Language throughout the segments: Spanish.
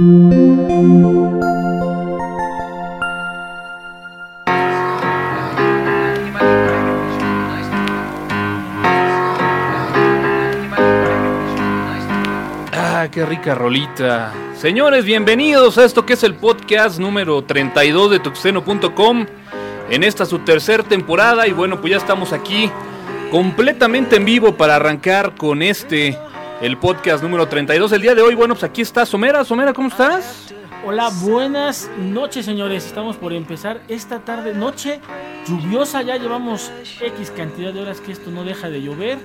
Ah, qué rica rolita. Señores, bienvenidos a esto que es el podcast número 32 de tuxteno.com. En esta su tercera temporada y bueno, pues ya estamos aquí completamente en vivo para arrancar con este, el podcast número 32. El día de hoy, bueno, pues aquí está Somera. Somera, ¿cómo estás? Hola, buenas noches señores. Estamos por empezar esta tarde, noche lluviosa. Ya llevamos X cantidad de horas que esto no deja de llover.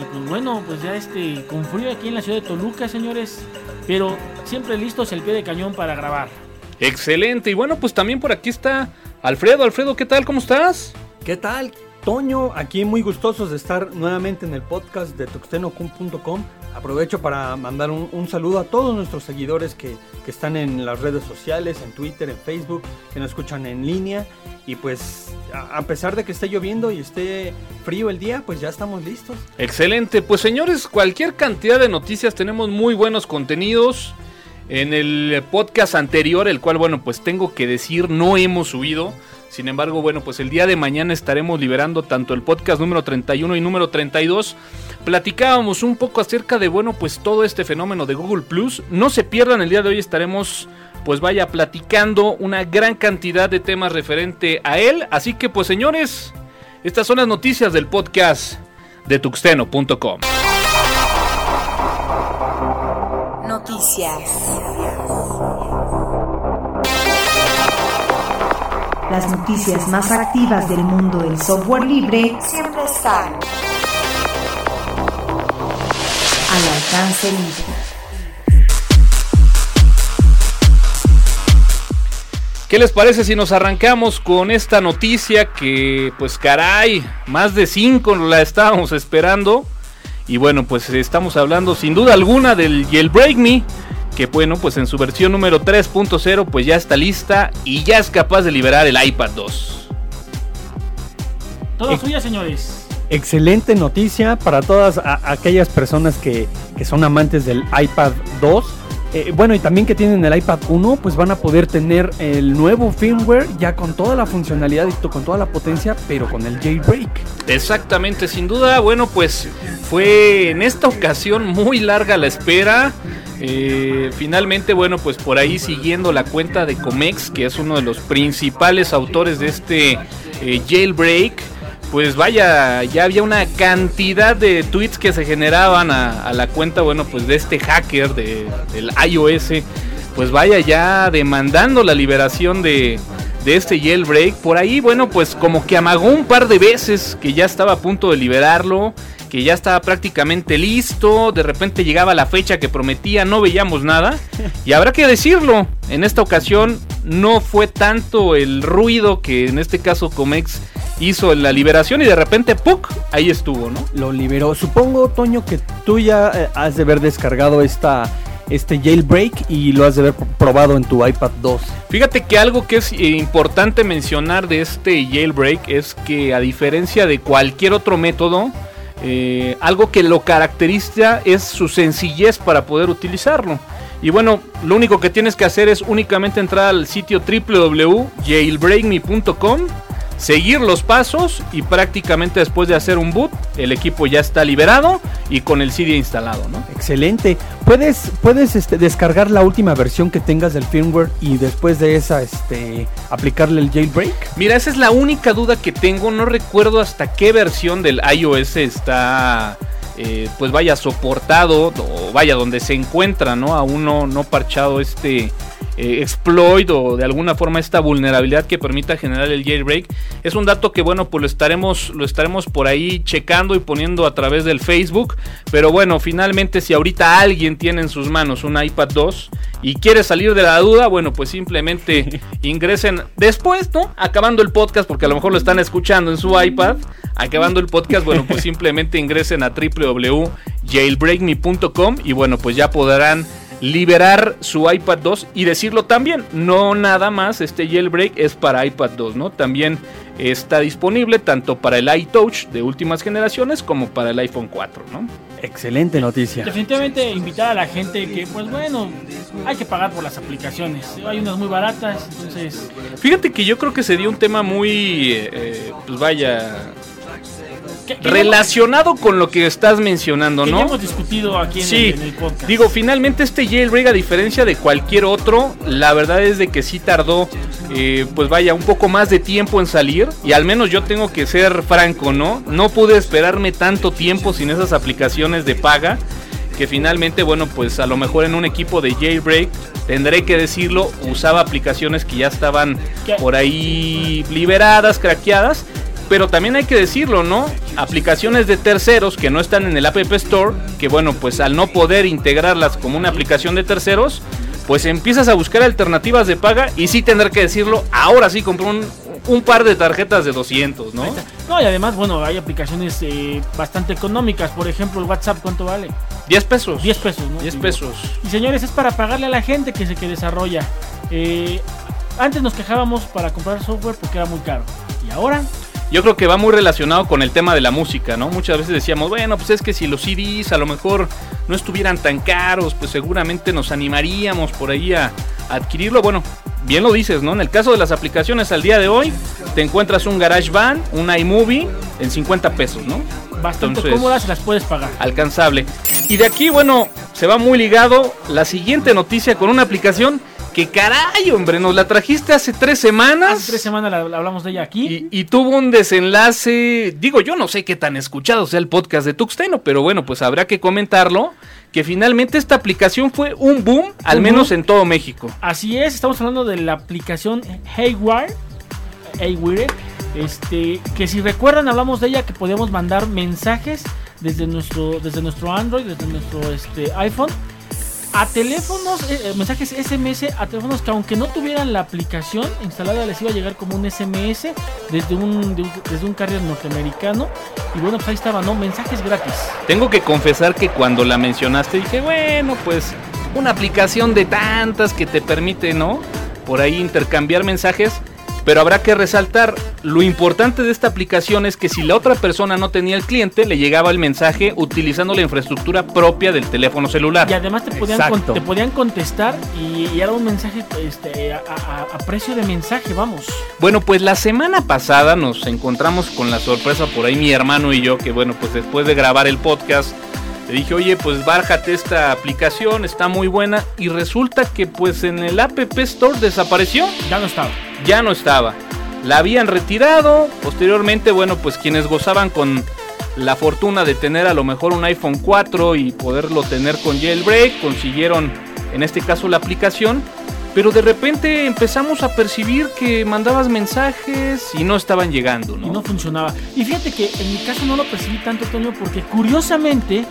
Y pues bueno, pues ya este, con frío aquí en la ciudad de Toluca, señores. Pero siempre listos el pie de cañón para grabar. Excelente. Y bueno, pues también por aquí está Alfredo. Alfredo, ¿qué tal? ¿Cómo estás? ¿Qué tal? Toño, aquí muy gustosos de estar nuevamente en el podcast de tuxtenocum.com. Aprovecho para mandar un, un, saludo a todos nuestros seguidores que, que, están en las redes sociales, en Twitter, en Facebook, que nos escuchan en línea. Y pues a, a pesar de que esté lloviendo y esté frío el día, pues ya estamos listos. Excelente, pues señores, cualquier cantidad de noticias, tenemos muy buenos contenidos. En el podcast anterior, el cual, bueno, pues tengo que decir, no hemos subido. Sin embargo, bueno, pues el día de mañana estaremos liberando tanto el podcast número 31 y número 32. Platicábamos un poco acerca de, bueno, pues todo este fenómeno de Google Plus. No se pierdan, el día de hoy estaremos, pues vaya, platicando una gran cantidad de temas referente a él. Así que, pues señores, estas son las noticias del podcast de tuxteno.com. Noticias. Las noticias más activas del mundo del software libre siempre están al alcance libre. ¿Qué les parece si nos arrancamos con esta noticia que, pues caray, más de 5 la estábamos esperando? Y bueno, pues estamos hablando sin duda alguna del Jailbreak Me, que bueno, pues en su versión número 3.0 pues ya está lista y ya es capaz de liberar el iPad 2. Todo suya, señores. Excelente noticia para todas aquellas personas que, que, son amantes del iPad 2. Eh, bueno, y también que tienen el iPad 1, pues van a poder tener el nuevo firmware ya con toda la funcionalidad y con toda la potencia, pero con el jailbreak. Exactamente, sin duda, bueno, pues fue en esta ocasión muy larga la espera. Eh, finalmente, bueno, pues por ahí siguiendo la cuenta de Comex, que es uno de los principales autores de este eh, jailbreak, pues vaya, ya había una cantidad de tweets que se generaban a, la cuenta, bueno, pues de este hacker de, del iOS, pues vaya ya demandando la liberación de, de este jailbreak. Por ahí, bueno, pues como que amagó un par de veces que ya estaba a punto de liberarlo que ya estaba prácticamente listo, de repente llegaba la fecha que prometía, no veíamos nada, y habrá que decirlo, en esta ocasión no fue tanto el ruido que en este caso Comex hizo en la liberación y de repente ¡puc! ahí estuvo, ¿no? Lo liberó. Supongo, Toño, que tú ya eh, has de haber descargado esta este jailbreak y lo has de haber probado en tu iPad 2. Fíjate que algo que es importante mencionar de este jailbreak es que a diferencia de cualquier otro método, eh, algo que lo caracteriza es su sencillez para poder utilizarlo. Y bueno, lo único que tienes que hacer es únicamente entrar al sitio www.jailbreakme.com, seguir los pasos y prácticamente después de hacer un boot, el equipo ya está liberado y con el CD instalado, ¿no? Excelente. Puedes, puedes este, descargar la última versión que tengas del firmware y después de esa este, aplicarle el jailbreak. Mira, esa es la única duda que tengo. No recuerdo hasta qué versión del iOS está. Eh, pues vaya soportado o vaya donde se encuentra, ¿no? Aún no, no parchado este eh, exploit o de alguna forma esta vulnerabilidad que permita generar el jailbreak. Es un dato que bueno, pues lo estaremos, lo estaremos por ahí checando y poniendo a través del Facebook. Pero bueno, finalmente si ahorita alguien tiene en sus manos un iPad 2 y quiere salir de la duda, bueno, pues simplemente ingresen después, ¿no? Acabando el podcast, porque a lo mejor lo están escuchando en su iPad. Acabando el podcast, bueno, pues simplemente ingresen a www.jailbreakme.com y bueno, pues ya podrán liberar su iPad 2 y decirlo también, no nada más este jailbreak es para iPad 2, ¿no? También está disponible tanto para el iTouch de últimas generaciones como para el iPhone 4, ¿no? Excelente noticia. Definitivamente invitar a la gente que, pues bueno, hay que pagar por las aplicaciones. Hay unas muy baratas, entonces... Fíjate que yo creo que se dio un tema muy, eh, pues vaya, que- que relacionado con lo que estás mencionando, ya ¿no? hemos discutido aquí en, Sí, el, en el podcast. digo, finalmente este jailbreak, a diferencia de cualquier otro, la verdad es de que sí tardó, eh, pues vaya, un poco más de tiempo en salir. Y al menos yo tengo que ser franco, ¿no? No pude esperarme tanto tiempo sin esas aplicaciones de paga. Que finalmente, bueno, pues a lo mejor en un equipo de jailbreak, tendré que decirlo, usaba aplicaciones que ya estaban por ahí liberadas, craqueadas. Pero también hay que decirlo, ¿no? Aplicaciones de terceros que no están en el App Store, que bueno, pues al no poder integrarlas como una aplicación de terceros, pues empiezas a buscar alternativas de paga y sí tener que decirlo, ahora sí compré un, un par de tarjetas de 200, ¿no? No, y además, bueno, hay aplicaciones eh, bastante económicas. Por ejemplo, el WhatsApp, ¿cuánto vale? 10 pesos. 10 pesos, ¿no? 10 Digo, pesos. Y señores, es para pagarle a la gente que se que desarrolla. Eh, antes nos quejábamos para comprar software porque era muy caro. Y ahora, Yo creo que va muy relacionado con el tema de la música, ¿no? Muchas veces decíamos, bueno, pues es que si los CDs a lo mejor no estuvieran tan caros, pues seguramente nos animaríamos por ahí a adquirirlo. Bueno, bien lo dices, ¿no? En el caso de las aplicaciones al día de hoy, te encuentras un GarageBand, un iMovie en 50 pesos, ¿no? bastante Entonces- cómodas las puedes pagar. Alcanzable. Y de aquí, bueno, se va muy ligado la siguiente noticia con una aplicación que caray, hombre, nos la trajiste hace tres semanas. Hace tres semanas la- la hablamos de ella aquí. Y, y tuvo un desenlace, digo, yo no sé qué tan escuchado sea el podcast de Tuxteno, pero bueno, pues habrá que comentarlo, que finalmente esta aplicación fue un boom, al menos en todo México. Así es, estamos hablando de la aplicación Haywire. Haywire. Este, que si recuerdan hablamos de ella que podíamos mandar mensajes desde nuestro, desde nuestro Android, desde nuestro este, iPhone a teléfonos, eh, eh, mensajes SMS a teléfonos que aunque no tuvieran la aplicación instalada les iba a llegar como un SMS desde un, de desde un carrier norteamericano y bueno pues ahí estaba, ¿no? Mensajes gratis. Tengo que confesar que cuando la mencionaste dije, bueno, pues una aplicación de tantas que te permite, ¿no? Por ahí intercambiar mensajes. Pero habrá que resaltar, lo importante de esta aplicación es que si la otra persona no tenía el cliente, le llegaba el mensaje utilizando la infraestructura propia del teléfono celular. Y además te podían, con- te podían contestar y, y era un mensaje este, a, a- a precio de mensaje, vamos. Bueno, pues la semana pasada nos encontramos con la sorpresa por ahí mi hermano y yo, que bueno, pues después de grabar el podcast, le dije, oye, pues bájate esta aplicación, está muy buena, y resulta que pues en el App Store desapareció, Ya no estaba. ya no estaba. La habían retirado, posteriormente, bueno, pues quienes gozaban con la fortuna de tener a lo mejor un iPhone 4 y poderlo tener con jailbreak, consiguieron en este caso la aplicación, pero de repente empezamos a percibir que mandabas mensajes y no estaban llegando, ¿no? y no funcionaba. Y fíjate que en mi caso no lo percibí tanto, Toño, porque curiosamente,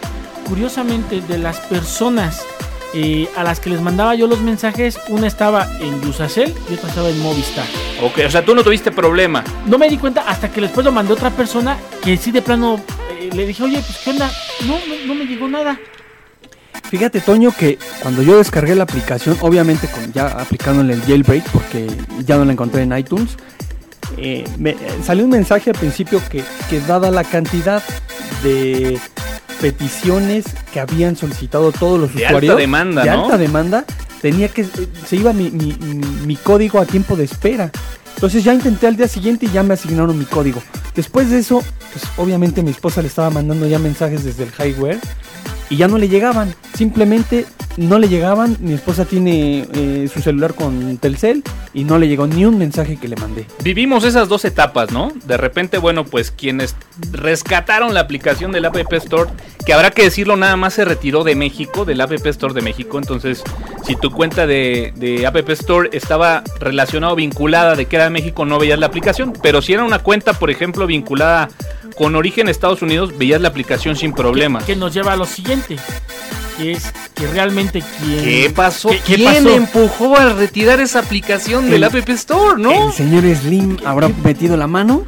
curiosamente de las personas eh, a las que les mandaba yo los mensajes, una estaba en Yusacel y otra estaba en Movistar. Ok, o sea, tú no tuviste problema. No me di cuenta hasta que después lo mandé a otra persona que sí de plano eh, le dije, oye, pues qué onda, no, no, no me llegó nada. Fíjate, Toño, que cuando yo descargué la aplicación, obviamente con ya aplicándole el jailbreak, porque ya no la encontré en iTunes, eh, me, eh, salió un mensaje al principio que, que dada la cantidad de peticiones que habían solicitado todos los De usuarios, alta demanda, de ¿no? alta demanda, tenía que, se iba mi- mi código a tiempo de espera. Entonces ya intenté al día siguiente y ya me asignaron mi código. Después de eso, pues obviamente mi esposa le estaba mandando ya mensajes desde el highware y ya no le llegaban. Simplemente no le llegaban. Mi esposa tiene eh, su celular con Telcel y no le llegó ni un mensaje que le mandé. Vivimos esas dos etapas, ¿no? De repente, bueno, pues quienes rescataron la aplicación del App Store, que habrá que decirlo, nada más se retiró de México, del App Store de México. Entonces, si tu cuenta de, de App Store estaba relacionada o vinculada de que era de México, no veías la aplicación. Pero si era una cuenta, por ejemplo, vinculada con origen Estados Unidos, veías la aplicación sin problema. Que nos lleva a lo siguiente, que es que realmente quien... ¿Qué pasó? ¿Qué- qué ¿Quién pasó? empujó a retirar esa aplicación del El- App Store, no? ¿El señor Slim habrá metido la mano?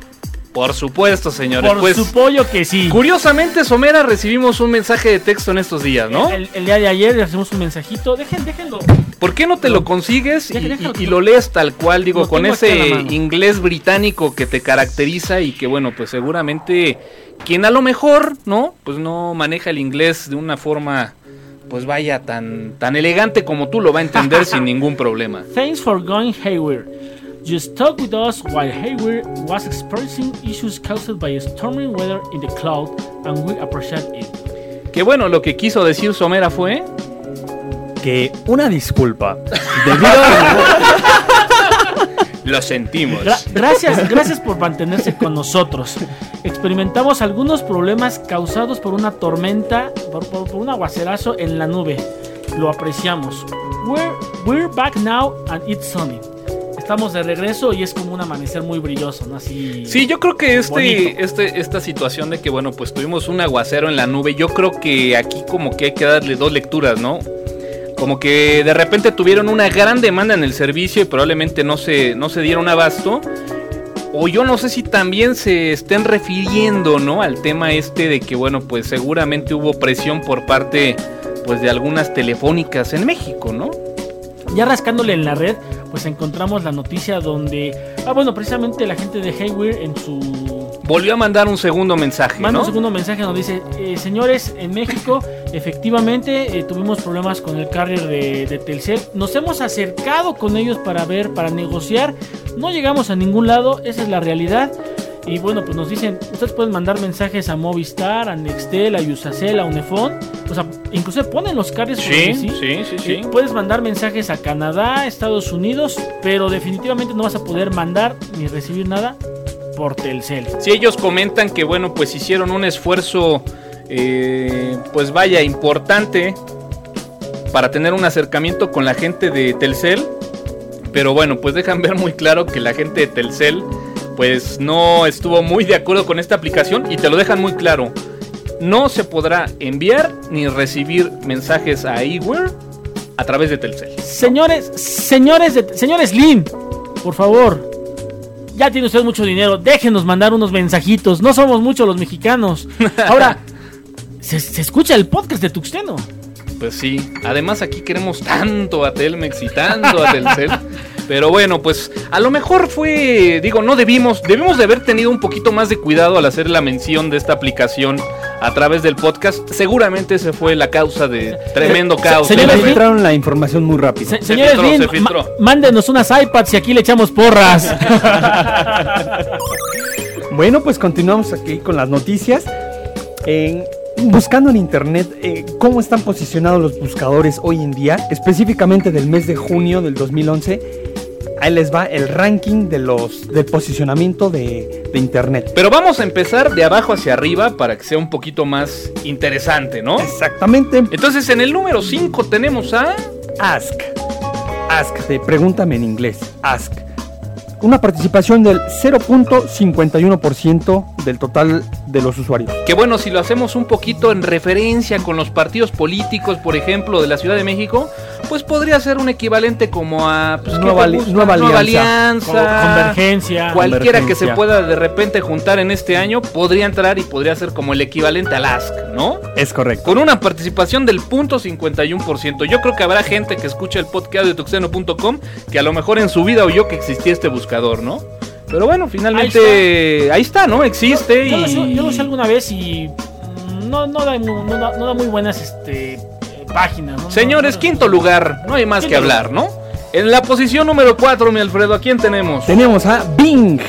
Por supuesto, señores. Por pues, su pollo que sí. Curiosamente, Somera, recibimos un mensaje de texto en estos días, ¿no? El, el día de ayer le hacemos un mensajito. Dejen, déjenlo. ¿Por qué no te lo consigues y, y- lo- lees tal cual, digo, con ese inglés británico que te caracteriza y que, bueno, pues seguramente quien a lo mejor, ¿no? Pues no maneja el inglés de una forma, pues vaya, tan, tan elegante como tú lo va a entender sin ningún problema. Thanks for going haywire. You stuck with us while Haywire was experiencing issues caused by stormy weather in the cloud, and we appreciate it. Que bueno, lo que quiso decir Somera fue... Que una disculpa. Debido a- Lo sentimos. Gra- gracias, gracias por mantenerse con nosotros. Experimentamos algunos problemas causados por una tormenta, por, por- por un aguacerazo en la nube. Lo apreciamos. We're, we're back now and it's sunny. Estamos de regreso y es como un amanecer muy brilloso, ¿no? Así. Sí, yo creo que este, este, esta situación de que, bueno, pues tuvimos un aguacero en la nube, yo creo que aquí como que hay que darle dos lecturas, ¿no? Como que de repente tuvieron una gran demanda en el servicio y probablemente no se, no se dieron abasto. O yo no sé si también se estén refiriendo, ¿no? Al tema este de que, bueno, pues seguramente hubo presión por parte, pues de algunas telefónicas en México, ¿no? Ya rascándole en la red, pues encontramos la noticia donde. Ah, bueno, precisamente la gente de Haywire en su Volvió a mandar un segundo mensaje, Manda ¿no? un segundo mensaje donde dice, eh, señores, en México efectivamente eh, tuvimos problemas con el carrier de, de Telcel. Nos hemos acercado con ellos para ver, para negociar. No llegamos a ningún lado, esa es la realidad. Y bueno, pues nos dicen, ustedes pueden mandar mensajes a Movistar, a Nextel, a Yusacel, a Unifón. O sea, incluso ponen los carriers por Sí, donde sí, sí, sí. eh, puedes mandar mensajes a Canadá, Estados Unidos, pero definitivamente no vas a poder mandar ni recibir nada por Telcel. Si ellos comentan que, bueno, pues hicieron un esfuerzo, eh, pues vaya, importante para tener un acercamiento con la gente de Telcel. Pero bueno, pues dejan ver muy claro que la gente de Telcel, pues no estuvo muy de acuerdo con esta aplicación y te lo dejan muy claro. No se podrá enviar ni recibir mensajes a eWare a través de Telcel. Señores, señores, de, señores Slim, por favor, ya tiene usted mucho dinero, déjenos mandar unos mensajitos. No somos muchos los mexicanos. Ahora, se, se escucha el podcast de Tuxteno. Pues sí, además aquí queremos tanto a Telmex y tanto a Telcel. Pero bueno, pues a lo mejor fue, digo, no debimos, debimos de haber tenido un poquito más de cuidado al hacer la mención de esta aplicación a través del podcast. Seguramente ese fue la causa de tremendo caos. señores, Se red. filtraron la información muy rápido. Se- señores filtró, Slim, se filtró. mándenos unas iPads y aquí le echamos porras. Bueno, pues continuamos aquí con las noticias. En- buscando en internet eh, cómo están posicionados los buscadores hoy en día, específicamente del mes de junio del 2011. Ahí les va el ranking de los del posicionamiento de, de internet. Pero vamos a empezar de abajo hacia arriba para que sea un poquito más interesante, ¿no? Exactamente. Entonces en el número 5 tenemos a... Ask. Ask, de pregúntame en inglés. Ask. Una participación del 0.51% del total de los usuarios. Que bueno, si lo hacemos un poquito en referencia con los partidos políticos, por ejemplo, de la Ciudad de México, pues podría ser un equivalente como a pues, ¿qué Nueva li-? Nueva Alianza, Convergencia. Cualquiera que se pueda de repente juntar en este año podría entrar y podría ser como el equivalente al ASC, ¿no? Es correcto. Con una participación del 0.51%. Yo creo que habrá gente que escucha el podcast de tuxeno.com que a lo mejor en su vida oyó que existía este buscador, ¿no? Pero bueno, finalmente ahí está, ¿no? Existe Yo, lo, y... sé- yo lo sé alguna vez y mm, no, no, da, mu- no da- no da muy buenas este, páginas. ¿no? Señores, No- no- quinto lugar, no hay más que hablar, ¿no? En la posición número 4, mi Alfredo, ¿a quién tenemos? Tenemos a Bing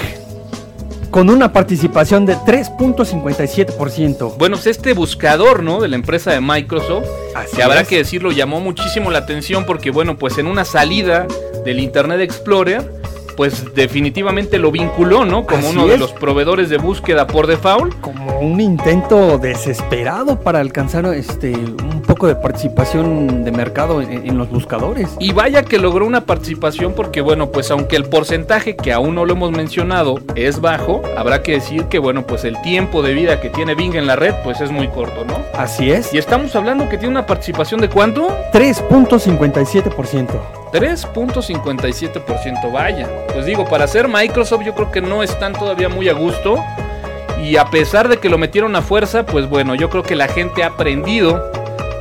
con una participación de 3.57%. Bueno, pues este buscador, ¿no? De la empresa de Microsoft, Así que habrá es. que decirlo, llamó muchísimo la atención porque, bueno, pues en una salida del Internet Explorer, pues definitivamente lo vinculó, ¿no? Como Así uno de los proveedores de búsqueda por default. Como un intento desesperado para alcanzar este un poco de participación de mercado en, en los buscadores. Y vaya que logró una participación porque, bueno, pues aunque el porcentaje que aún no lo hemos mencionado es bajo, habrá que decir que, bueno, pues el tiempo de vida que tiene Bing en la red, pues es muy corto, ¿no? Así es. Y estamos hablando que tiene una participación de cuánto? 3.57%. 3.57%, vaya. Pues digo, para ser Microsoft yo creo que no están todavía muy a gusto. Y a pesar de que lo metieron a fuerza, pues bueno, yo creo que la gente ha aprendido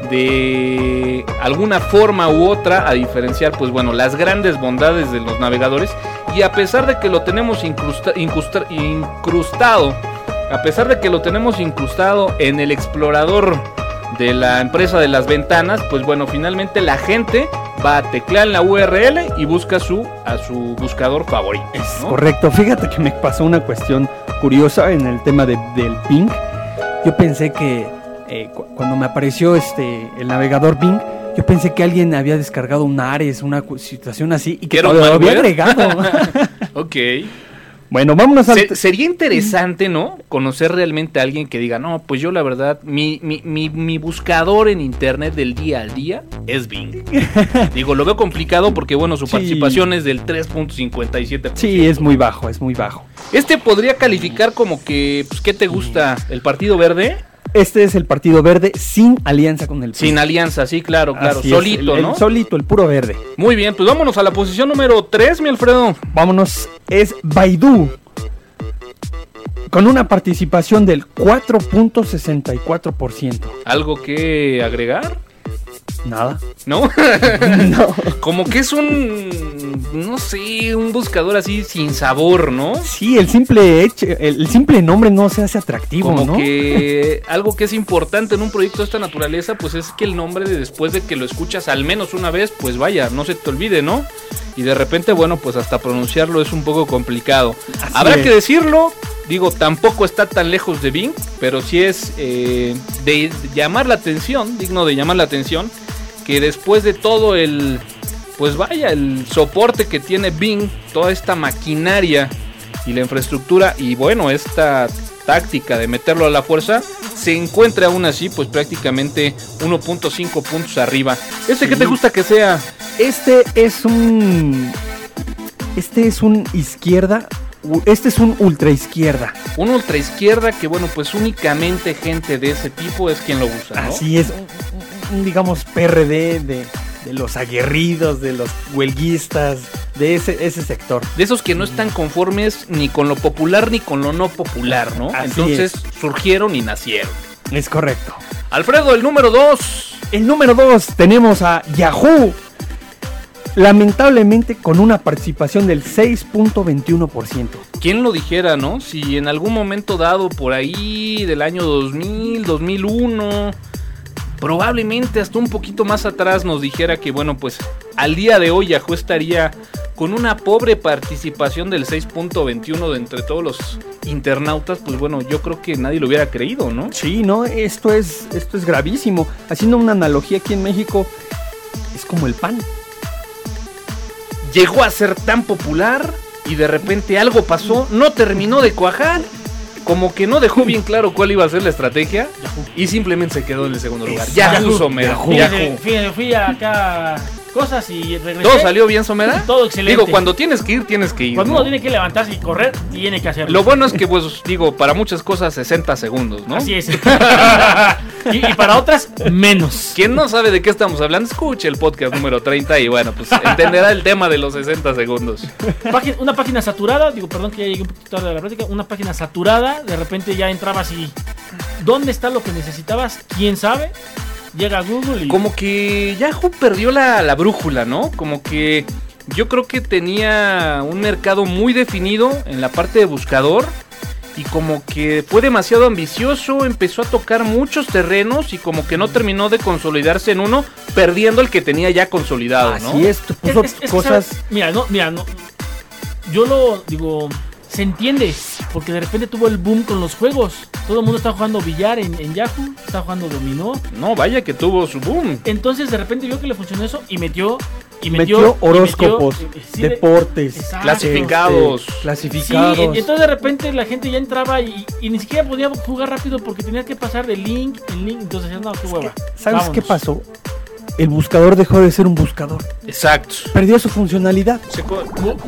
de alguna forma u otra a diferenciar pues bueno las grandes bondades de los navegadores y a pesar de que lo tenemos incrusta- incrusta- incrustado a pesar de que lo tenemos incrustado en el explorador de la empresa de las ventanas pues bueno finalmente la gente va a teclear en la URL y busca su a su buscador favorito ¿no? Correcto, fíjate que me pasó una cuestión curiosa en el tema de- del Bing. Yo pensé que eh, cu- cuando me apareció este el navegador Bing, yo pensé que alguien había descargado un Ares, una situación así y que ¿Que era un lo había agregado. ok bueno, vámonos al Se- sería interesante, ¿no? Conocer realmente a alguien que diga, no, pues yo la verdad, mi, mi, mi, mi buscador en internet del día al día es Bing. Digo, lo veo complicado porque, bueno, su Sí. participación es del 3.57%. Sí, es muy bajo, es muy bajo. Este podría calificar como que, pues, ¿qué te gusta? ¿El Partido Verde? Este es el Partido Verde sin alianza con el PRI. Sin alianza, sí, claro, claro. Así solito, el ¿no? solito, el puro verde. Muy bien, pues vámonos a la posición número 3, mi Alfredo. Vámonos, es Baidu. Con una participación del 4.64%. ¿Algo que agregar? Nada. ¿No? No. Como que es un, no sé, un buscador así sin sabor, ¿no? Sí, el simple hecho, el, simple nombre no se hace atractivo, Como ¿no? que algo que es importante en un proyecto de esta naturaleza, pues es que el nombre de después de que lo escuchas al menos una vez, pues vaya, no se te olvide, ¿no? Y de repente, bueno, pues hasta pronunciarlo es un poco complicado. Así Habrá es. que decirlo, digo, tampoco está tan lejos de Bing, pero sí es eh, de llamar la atención, digno de llamar la atención, que después de todo el, pues vaya, el soporte que tiene Bing, toda esta maquinaria y la infraestructura y bueno, esta táctica de meterlo a la fuerza, se encuentra aún así pues prácticamente 1.5 puntos arriba. ¿Este qué te Sí. gusta que sea? Este es un. Este es un izquierda. Este es un ultra izquierda. Un ultra izquierda que bueno pues únicamente gente de ese tipo es quien lo usa, ¿no? Así es. Digamos, PRD de, de los aguerridos, de los huelguistas, de ese, ese sector. De esos que no están conformes ni con lo popular ni con lo no popular, ¿no? Así Entonces surgieron y nacieron. Es correcto. Alfredo, el número 2. El número 2 tenemos a Yahoo. Lamentablemente con una participación del 6.21%. ¿Quién lo dijera, no? Si en algún momento dado por ahí del año 2000, 2001, probablemente hasta un poquito más atrás nos dijera que, bueno, pues al día de hoy Yahoo estaría con una pobre participación del 6.21 de entre todos los internautas, pues bueno, yo creo que nadie lo hubiera creído, ¿no? Sí, no, esto es, esto es gravísimo. Haciendo una analogía aquí en México, es como el pan. Llegó a ser tan popular y de repente algo pasó, no terminó de cuajar. Como que no dejó bien claro cuál iba a ser la estrategia y simplemente se quedó en el segundo lugar. Yahoo. Yahoo. Fui acá cosas y regresé. ¿Todo salió bien, Somera? Todo excelente. Digo, cuando tienes que ir, tienes que ir. Cuando ¿no? uno tiene que levantarse y correr, tiene que hacerlo. Lo bueno es que, pues, digo, para muchas cosas 60 segundos, ¿no? Así es. y, y para otras, menos. Quien no sabe de qué estamos hablando, escuche el podcast número 30 y bueno, pues entenderá el tema de los 60 segundos. Una página saturada, digo, perdón que ya llegué un poquito tarde a la práctica, una página saturada, de repente ya entrabas y ¿dónde está lo que necesitabas? ¿Quién sabe? Llega a Google y Como que Yahoo perdió la, la brújula, ¿no? Como que yo creo que tenía un mercado muy definido en la parte de buscador y como que fue demasiado ambicioso, empezó a tocar muchos terrenos y como que no terminó de consolidarse en uno, perdiendo el que tenía ya consolidado, ¿no? Así es, puso es- es que, cosas. ¿sabes? Mira, no, mira, no. Yo lo digo, se entiende, porque de repente tuvo el boom con los juegos. Todo el mundo está jugando billar en, en Yahoo, está jugando dominó. No, vaya que tuvo su boom. Entonces de repente vio que le funcionó eso y metió y Metió, metió, y horóscopos, metió- sí, deportes, Exacto. Clasificados. este, Sí, clasificados. en- entonces de repente la gente ya entraba y, y ni siquiera podía jugar rápido porque tenía que pasar de link en link. Entonces decían, no, qué hueva. ¿Sabes qué vámonos". pasó? El buscador dejó de ser un buscador. Exacto. Perdió su funcionalidad.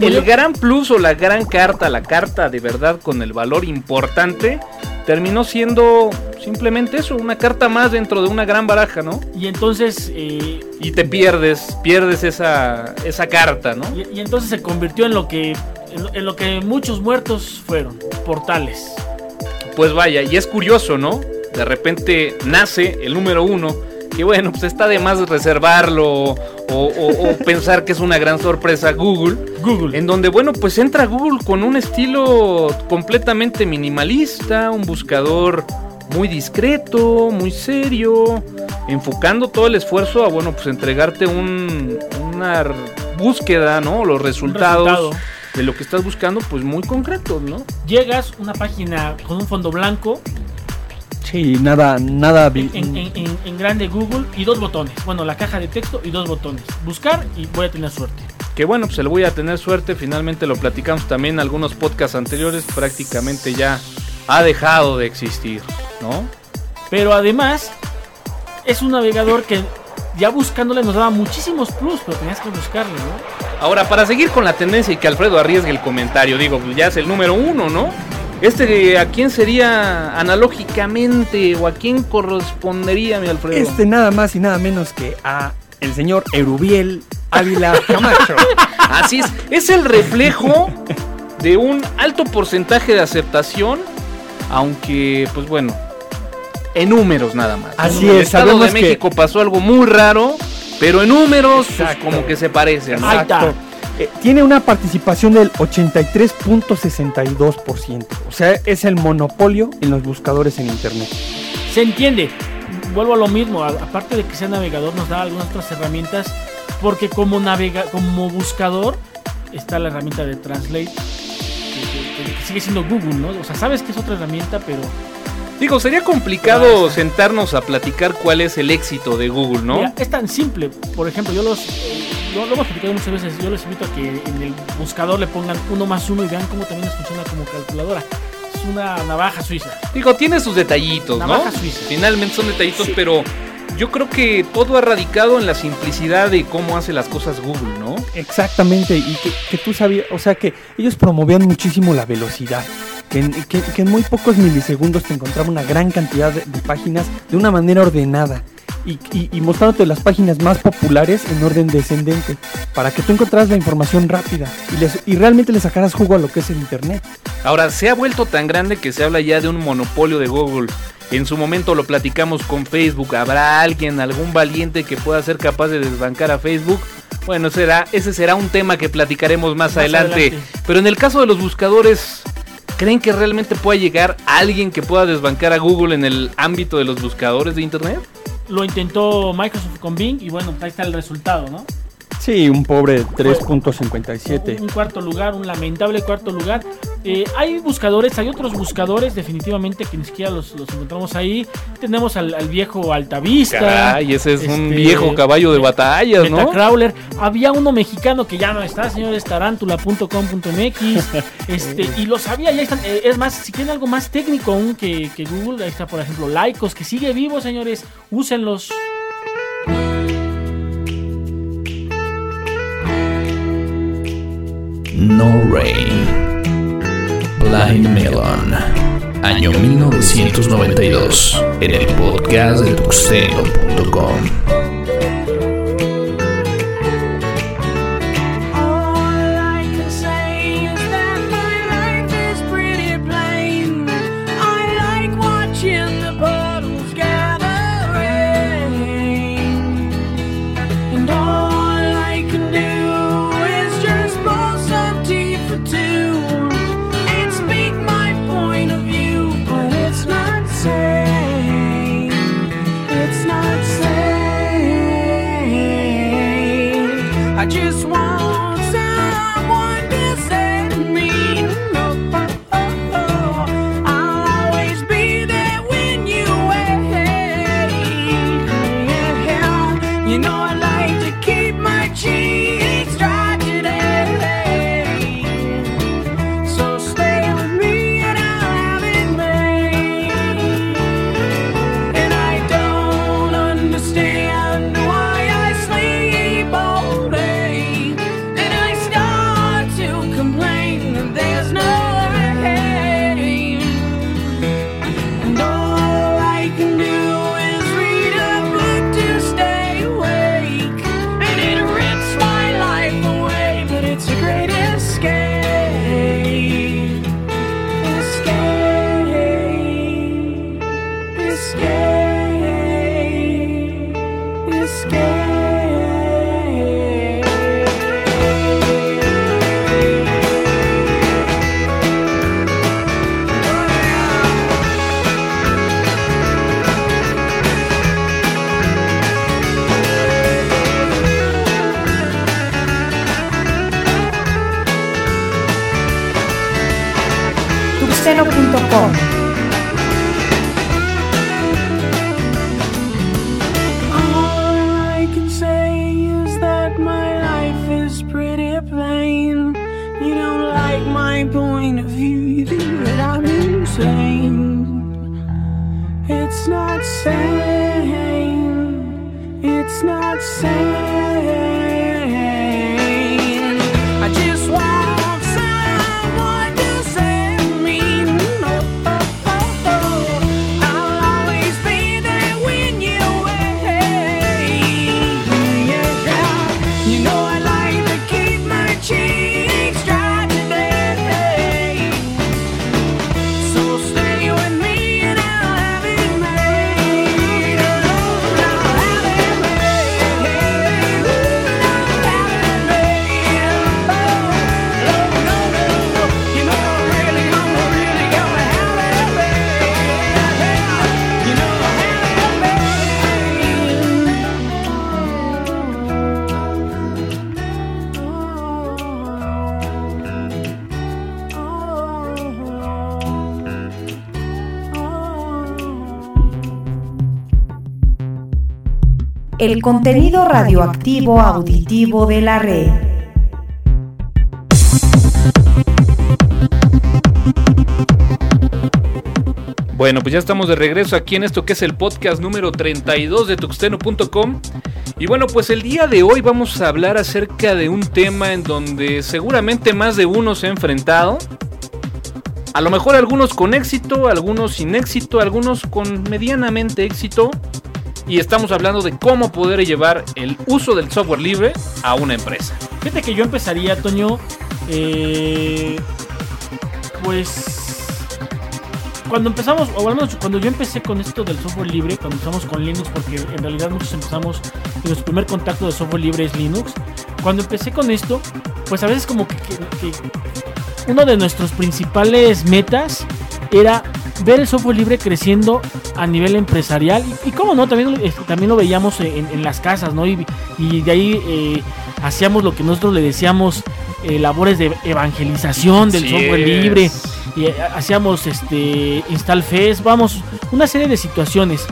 El gran plus o la gran carta, la carta de verdad con el valor importante, terminó siendo simplemente eso, una carta más dentro de una gran baraja, ¿no? Y entonces, eh, Y te pierdes, pierdes esa, esa carta, ¿no? y, y entonces se convirtió en lo que en lo, en lo que muchos muertos fueron, portales. Pues vaya, y es curioso, ¿no? De repente nace el número uno que bueno, pues está de más reservarlo o, o- o pensar que es una gran sorpresa Google. Google. En donde, bueno, pues entra Google con un estilo completamente minimalista, un buscador muy discreto, muy serio, enfocando todo el esfuerzo a, bueno, pues entregarte un, una búsqueda, ¿no? Los resultados resultado. de lo que estás buscando, pues muy concretos, ¿no? Llegas, una página con un fondo blanco, Sí, nada, nada. en, en- en- en grande Google y dos botones. Bueno, la caja de texto y dos botones. Buscar y voy a tener suerte. Que bueno, pues le voy a tener suerte, finalmente lo platicamos también en algunos podcasts anteriores, prácticamente ya ha dejado de existir, ¿no? Pero además, es un navegador que ya buscándole nos daba muchísimos plus, pero tenías que buscarle, ¿no? Ahora, para seguir con la tendencia y que Alfredo arriesgue el comentario, digo, pues ya es el número uno, ¿no? Este, ¿a quién sería analógicamente o a quién correspondería, mi Alfredo? Este nada más y nada menos que a el señor Erubiel Ávila Camacho. Así es, es el reflejo de un alto porcentaje de aceptación, aunque, pues bueno, en números nada más. Así En el es, Estado de que- México pasó algo muy raro, pero en números, pues como que se parece. ¿no? Exacto. Eh, tiene una participación del 83.62%. O sea, es el monopolio en los buscadores en internet. Se entiende. Vuelvo a lo mismo. a- aparte de que sea navegador, nos da algunas otras herramientas. Porque como navega, como buscador, está la herramienta de Translate. Que, que- que sigue siendo Google, ¿no? O sea, sabes que es otra herramienta, pero Digo, sería complicado sentarnos a platicar cuál es el éxito de Google, ¿no? Mira, es tan simple. Por ejemplo, yo los. Yo lo hemos platicado muchas veces. Yo les invito a que en el buscador le pongan uno más uno y vean cómo también les funciona como calculadora. Es una navaja suiza. Digo, tiene sus detallitos, ¿no? Navaja suiza. Finalmente son detallitos, pero yo creo que todo ha radicado en la simplicidad de cómo hace las cosas Google, ¿no? Exactamente, y que, que tú sabías, o sea que ellos promovían muchísimo la velocidad. Que en, que- que en muy pocos milisegundos te encontraba una gran cantidad de, de páginas de una manera ordenada. Y, y- y mostrándote las páginas más populares en orden descendente. Para que tú encontraras la información rápida. Y, les- y realmente le sacaras jugo a lo que es el internet. Ahora, se ha vuelto tan grande que se habla ya de un monopolio de Google. En su momento lo platicamos con Facebook. ¿Habrá alguien, algún valiente que pueda ser capaz de desbancar a Facebook? Bueno, será, ese será un tema que platicaremos más, Más adelante. adelante. Pero en el caso de los buscadores, ¿creen que realmente pueda llegar alguien que pueda desbancar a Google en el ámbito de los buscadores de Internet? Lo intentó Microsoft con Bing y bueno, ahí está el resultado, ¿no? Sí, un pobre Un, 3.57. un cuarto lugar, un lamentable cuarto lugar. Eh, hay buscadores, hay otros buscadores definitivamente que ni siquiera los, los encontramos ahí. Tenemos al, al viejo Altavista. Caray, ese es un este, viejo caballo de batallas, ¿no? Metacrawler. Había uno mexicano que ya no está, señores, tarántula.com.mx. este, y lo sabía, ya están. eh, es más, si quieren algo más técnico aún que, que Google, ahí está, por ejemplo, Laicos, que sigue vivo, señores. Úsenlos. No Rain. Blind Melon. Año 1992. En el podcast de tuxteno.com. not sad. Contenido radioactivo auditivo de la red. Bueno, pues ya estamos de regreso aquí en esto que es el podcast número 32 de tuxteno.com. Y bueno, pues el día de hoy vamos a hablar acerca de un tema en donde seguramente más de uno se ha enfrentado. A lo mejor algunos con éxito, algunos sin éxito, algunos con medianamente éxito. Y estamos hablando de cómo poder llevar el uso del software libre a una empresa. Fíjate que yo empezaría, Toño, eh, pues cuando empezamos, o al menos cuando yo empecé con esto del software libre, cuando empezamos con Linux, porque en realidad muchos empezamos, nuestro primer contacto de software libre es Linux, cuando empecé con esto, pues a veces como que uno de nuestros principales metas era ver el software libre creciendo a nivel empresarial y, y cómo no, también, eh, también lo veíamos en, en las casas, ¿no? Y, y de ahí eh, hacíamos lo que nosotros le decíamos eh, labores de evangelización del software es. libre y eh, hacíamos este install fest, vamos, una serie de situaciones.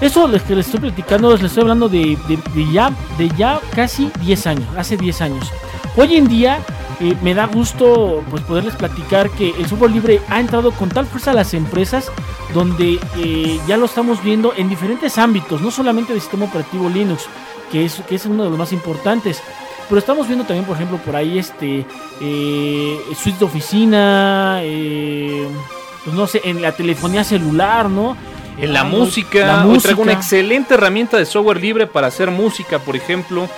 Eso les que les estoy platicando, les estoy hablando de, de- de ya, de ya casi 10 años, hace 10 años. Hoy en día eh, me da gusto pues poderles platicar que el software libre ha entrado con tal fuerza a las empresas donde eh, ya lo estamos viendo en diferentes ámbitos, no solamente del sistema operativo Linux, que es, que es uno de los más importantes, pero estamos viendo también, por ejemplo, por ahí este eh, suites de oficina, eh, pues no sé, en la telefonía celular, ¿no? En la Ah, música, la hoy traigo una música. excelente herramienta de software libre para hacer música, por ejemplo.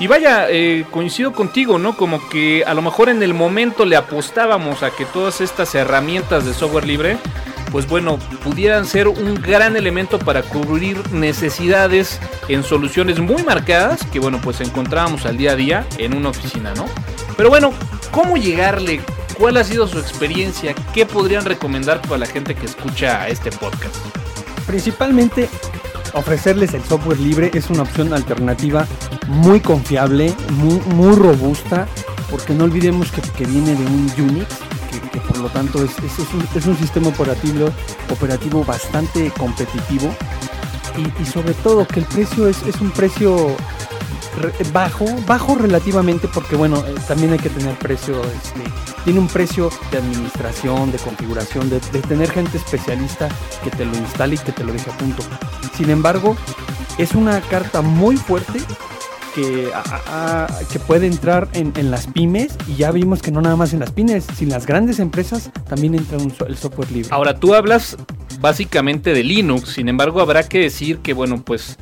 Y vaya, eh, coincido contigo, ¿no? Como que a lo mejor en el momento le apostábamos a que todas estas herramientas de software libre, pues bueno, pudieran ser un gran elemento para cubrir necesidades en soluciones muy marcadas que, bueno, pues encontrábamos al día a día en una oficina, ¿no? Pero bueno, ¿cómo llegarle? ¿Cuál ha sido su experiencia? ¿Qué podrían recomendar para la gente que escucha este podcast? Principalmente ofrecerles el software libre es una opción alternativa muy confiable, muy, robusta, porque no olvidemos que, viene de un Unix, que, por lo tanto es, un, sistema operativo, operativo bastante competitivo. Y, sobre todo que el precio es, un precio re- bajo, bajo relativamente porque bueno, eh, también hay que tener precio, este, tiene un precio de administración, de configuración, de, tener gente especialista que te lo instale y que te lo deje a punto. Sin embargo, es una carta muy fuerte que, que puede entrar en, las pymes y ya vimos que no nada más en las pymes, sino en las grandes empresas también entra el software libre. Ahora, tú hablas básicamente de Linux, sin embargo, habrá que decir que, bueno, pues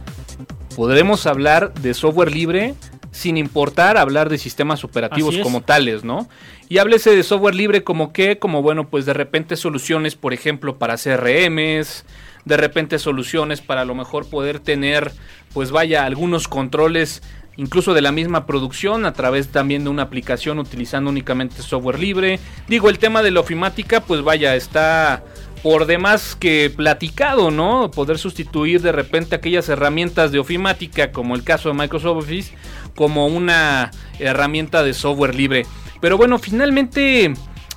podremos hablar de software libre sin importar hablar de sistemas operativos como tales, ¿no? Y háblese de software libre como que, como bueno, pues de repente soluciones, por ejemplo, para CRMs, de repente soluciones para a lo mejor poder tener, pues vaya, algunos controles incluso de la misma producción a través también de una aplicación utilizando únicamente software libre. Digo, el tema de la ofimática, pues vaya, está por demás que platicado, ¿no? Poder sustituir de repente aquellas herramientas de ofimática, como el caso de Microsoft Office, como una herramienta de software libre. Pero bueno, finalmente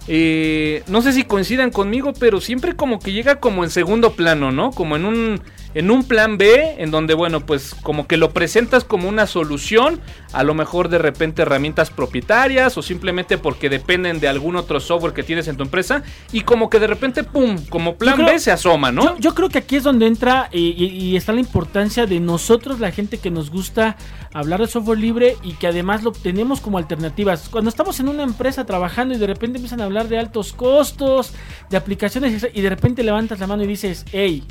eh, no sé si coincidan conmigo, pero siempre como que llega como en segundo plano, ¿no? Como en un, en un plan B, en donde, bueno, pues como que lo presentas como una solución, a lo mejor de repente herramientas propietarias o simplemente porque dependen de algún otro software que tienes en tu empresa y como que de repente, ¡pum!, como plan creo- B se asoma, ¿no? Yo, yo creo que aquí es donde entra y, y- y está la importancia de nosotros, la gente que nos gusta hablar de software libre y que además lo tenemos como alternativas. Cuando estamos en una empresa trabajando y de repente empiezan a hablar de altos costos, de aplicaciones y de repente levantas la mano y dices, hey,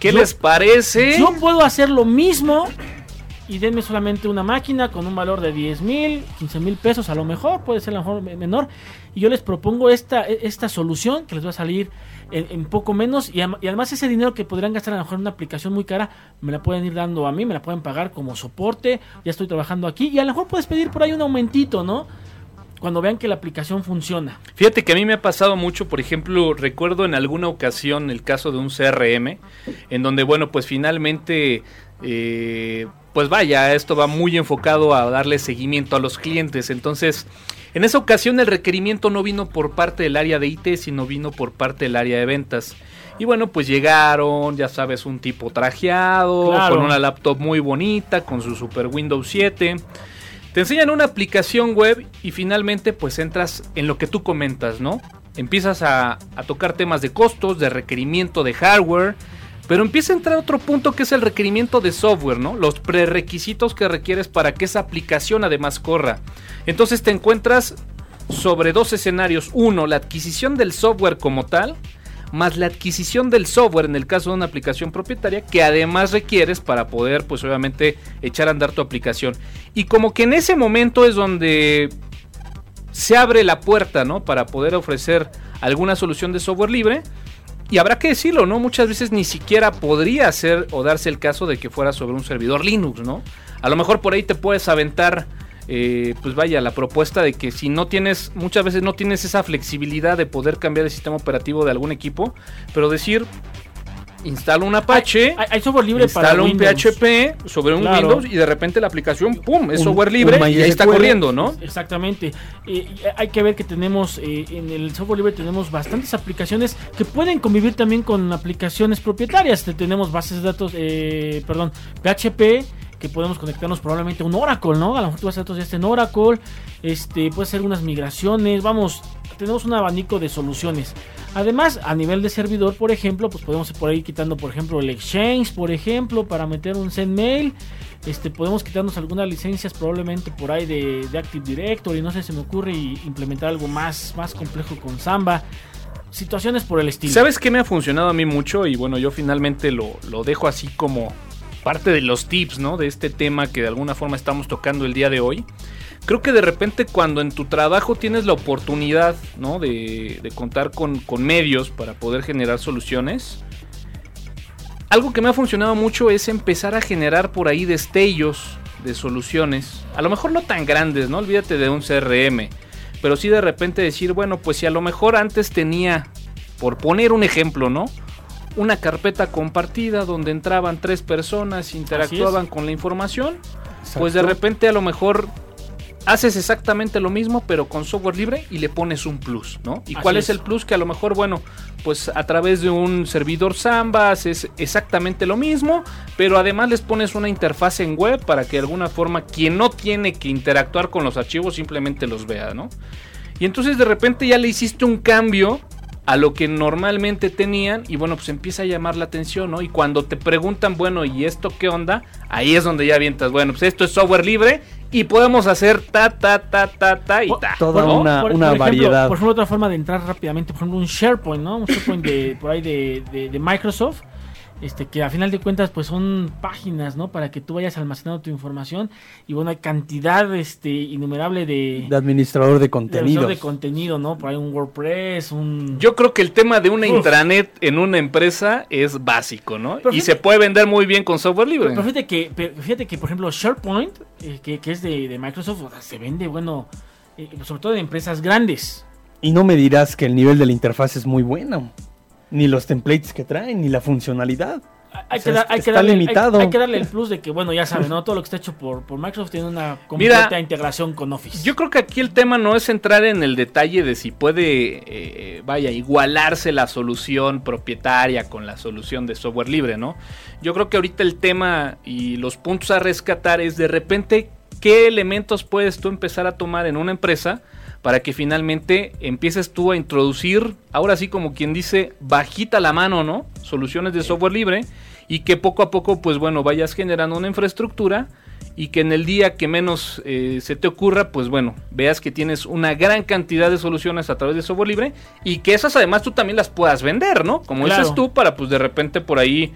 ¿Qué yo- les parece? yo puedo hacer lo mismo y denme solamente una máquina con un valor de 10 mil, 15 mil pesos a lo mejor, puede ser a lo mejor me- menor, y yo les propongo esta, esta solución que les va a salir en, en poco menos y, y además ese dinero que podrían gastar a lo mejor en una aplicación muy cara, me la pueden ir dando a mí, me la pueden pagar como soporte, ya estoy trabajando aquí y a lo mejor puedes pedir por ahí un aumentito, ¿no? Cuando vean que la aplicación funciona. Fíjate que a mí me ha pasado mucho, por ejemplo, recuerdo en alguna ocasión el caso de un CRM, en donde, bueno, pues finalmente, eh, pues vaya, esto va muy enfocado a darle seguimiento a los clientes. Entonces, en esa ocasión el requerimiento no vino por parte del área de IT, sino vino por parte del área de ventas. Y bueno, pues llegaron, ya sabes, un tipo trajeado, Claro. con una laptop muy bonita, con su Super Windows 7. Te enseñan una aplicación web y finalmente pues entras en lo que tú comentas, ¿no? Empiezas a, tocar temas de costos, de requerimiento de hardware, pero empieza a entrar otro punto que es el requerimiento de software, ¿no? Los prerequisitos que requieres para que esa aplicación además corra. Entonces te encuentras sobre dos escenarios. Uno, la adquisición del software como tal, más la adquisición del software en el caso de una aplicación propietaria que además requieres para poder pues obviamente echar a andar tu aplicación. Y como que en ese momento es donde se abre la puerta, ¿no? Para poder ofrecer alguna solución de software libre. Y habrá que decirlo, ¿no? Muchas veces ni siquiera podría ser o darse el caso de que fuera sobre un servidor Linux, ¿no? A lo mejor por ahí te puedes aventar, eh, pues vaya, la propuesta de que si no tienes, muchas veces no tienes esa flexibilidad de poder cambiar el sistema operativo de algún equipo, pero decir, instala un Apache, Hay, hay software libre para instala un Windows. PHP sobre un Claro. Windows y de repente la aplicación, ¡pum!, es Un- software libre y ahí está corriendo, ¿no? Exactamente. Eh, y hay que ver que tenemos eh, en el software libre tenemos bastantes aplicaciones que pueden convivir también con aplicaciones propietarias. Te- Tenemos bases de datos, eh, perdón, PHP que podemos conectarnos probablemente a un Oracle, ¿no? A lo mejor base de datos ya está en Oracle. Este puede ser unas migraciones. Vamos, tenemos un abanico de soluciones. Además, a nivel de servidor, por ejemplo, pues podemos por ahí quitando, por ejemplo, el Exchange, por ejemplo, para meter un SendMail. Este, podemos quitarnos algunas licencias probablemente por ahí de, Active Directory, no sé, se me ocurre implementar algo más, más complejo con Samba. Situaciones por el estilo. ¿Sabes qué me ha funcionado a mí mucho? Y bueno, yo finalmente lo, lo dejo así como parte de los tips, ¿no? De este tema que de alguna forma estamos tocando el día de hoy. Creo que de repente cuando en tu trabajo tienes la oportunidad, ¿no? De, de contar con, con medios para poder generar soluciones. Algo que me ha funcionado mucho es empezar a generar por ahí destellos de soluciones. A lo mejor no tan grandes, ¿no? Olvídate de un CRM. Pero sí de repente decir, bueno, pues si a lo mejor antes tenía, por poner un ejemplo, ¿no? Una carpeta compartida donde entraban tres personas, interactuaban con la información, pues de repente a lo mejor haces exactamente lo mismo, pero con software libre y le pones un plus, ¿no? ¿Y Así cuál es. es. el plus? Que a lo mejor, bueno, pues a través de un servidor Samba haces exactamente lo mismo, pero además les pones una interfaz en web para que de alguna forma quien no tiene que interactuar con los archivos simplemente los vea, ¿no? Y entonces de repente ya le hiciste un cambio a lo que normalmente tenían y bueno, pues empieza a llamar la atención, ¿no? Y cuando te preguntan, bueno, ¿y esto qué onda? Ahí es donde ya avientas, bueno, pues esto es software libre y podemos hacer ta, ta, ta, ta, ta y ta. Toda ¿no? una, una ejemplo, variedad. por ejemplo, otra forma de entrar rápidamente, por ejemplo, un SharePoint, ¿no? Un SharePoint de, por ahí de, de- de Microsoft. Este, que a final de cuentas pues son páginas, ¿no? Para que tú vayas almacenando tu información y bueno, hay cantidad este, innumerable de, de administrador de de contenidos. de contenido, ¿no? Por ahí un WordPress, un... Yo creo que el tema de una Uf. intranet en una empresa es básico, ¿no? Pero y fíjate- se puede vender muy bien con software libre. Pero fíjate que, pero fíjate que, por ejemplo, SharePoint, eh, que, que es de, de Microsoft, o sea, se vende, bueno, eh, sobre todo en empresas grandes. Y no me dirás que el nivel de la interfaz es muy bueno. Ni los templates que traen, ni la funcionalidad. Hay O que, dar- hay, que está darle, hay- limitado. hay que darle el plus de que, bueno, ya saben, ¿no? Todo lo que está hecho por, por Microsoft tiene una completa integración con Office. Yo creo que aquí el tema no es entrar en el detalle de si puede, eh, vaya, igualarse la solución propietaria con la solución de software libre, ¿no? Yo creo que ahorita el tema y los puntos a rescatar es de repente qué elementos puedes tú empezar a tomar en una empresa para que finalmente empieces tú a introducir, ahora sí como quien dice, bajita la mano, ¿no? Soluciones de software libre y que poco a poco, pues bueno, vayas generando una infraestructura y que en el día que menos eh, se te ocurra, pues bueno, veas que tienes una gran cantidad de soluciones a través de software libre y que esas además tú también las puedas vender, ¿no? Como Claro. dices tú, para pues de repente por ahí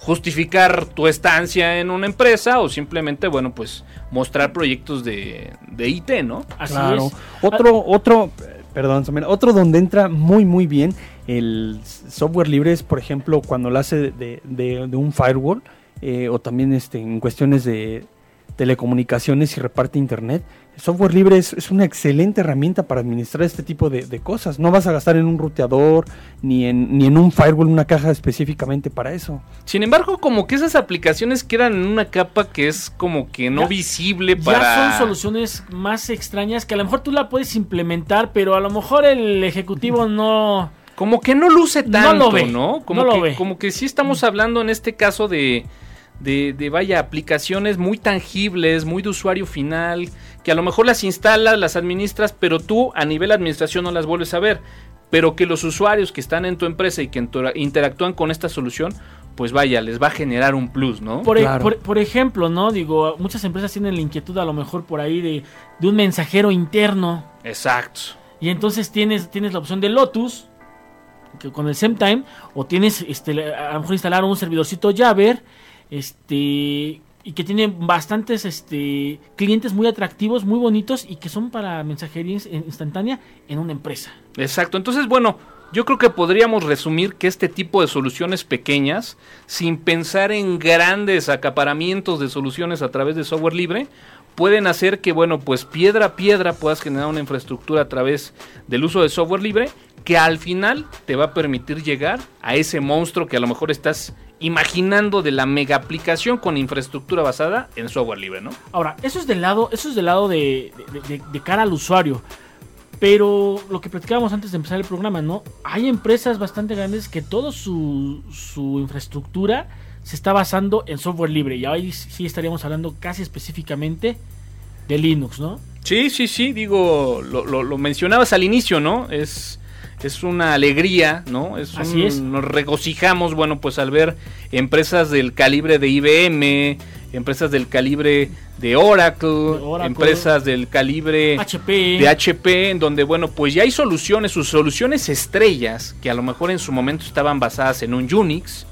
justificar tu estancia en una empresa o simplemente, bueno, pues mostrar proyectos de, de IT, ¿no? Así Claro. es. Otro, otro, eh, perdón, otro donde entra muy, muy bien el software libre es, por ejemplo, cuando lo hace de, de- de un firewall eh, o también este, en cuestiones de telecomunicaciones y reparte internet. Software libre es, es una excelente herramienta para administrar este tipo de, de cosas. No vas a gastar en un ruteador ni en, ni en un firewall, una caja específicamente para eso. Sin embargo, como que esas aplicaciones quedan en una capa que es como que no Ya- visible Ya para... son soluciones más extrañas que a lo mejor tú la puedes implementar, pero a lo mejor el ejecutivo no... Como que no luce No tanto, ¿no? Como, no lo que, ve. como que sí estamos hablando en este caso de, de, de, vaya, aplicaciones muy tangibles, muy de usuario final, que a lo mejor las instalas, las administras, pero tú a nivel administración no las vuelves a ver. Pero que los usuarios que están en tu empresa y que interactúan con esta solución, pues vaya, les va a generar un plus, ¿no? Por, e- Claro. por- por ejemplo, ¿no? Digo, muchas empresas tienen la inquietud a lo mejor por ahí de, de un mensajero interno. Exacto. Y entonces tienes, tienes la opción de Lotus que con el SameTime o tienes este, a lo mejor instalar un servidorcito Jabber este y que tiene bastantes este clientes muy atractivos, muy bonitos y que son para mensajería ins- instantánea en una empresa. Exacto. Entonces, bueno, yo creo que podríamos resumir que este tipo de soluciones pequeñas, sin pensar en grandes acaparamientos de soluciones a través de software libre, pueden hacer que, bueno, pues piedra a piedra puedas generar una infraestructura a través del uso de software libre que al final te va a permitir llegar a ese monstruo que a lo mejor estás imaginando de la mega aplicación con infraestructura basada en software libre, ¿no? Ahora, eso es del lado, eso es del lado de, de- de- de cara al usuario. Pero lo que platicábamos antes de empezar el programa, ¿no? Hay empresas bastante grandes que toda su, su infraestructura se está basando en software libre. Y ahí sí estaríamos hablando casi específicamente de Linux, ¿no? Sí, sí, sí, digo, lo, lo- lo mencionabas al inicio, ¿no? Es, es una alegría, ¿no? Es Así es. Nos regocijamos, bueno, pues al ver empresas del calibre de IBM, empresas del calibre de Oracle, Oracle. empresas del calibre HP. de HP, en donde, bueno, pues ya hay soluciones, sus soluciones estrellas, que a lo mejor en su momento estaban basadas en un Unix,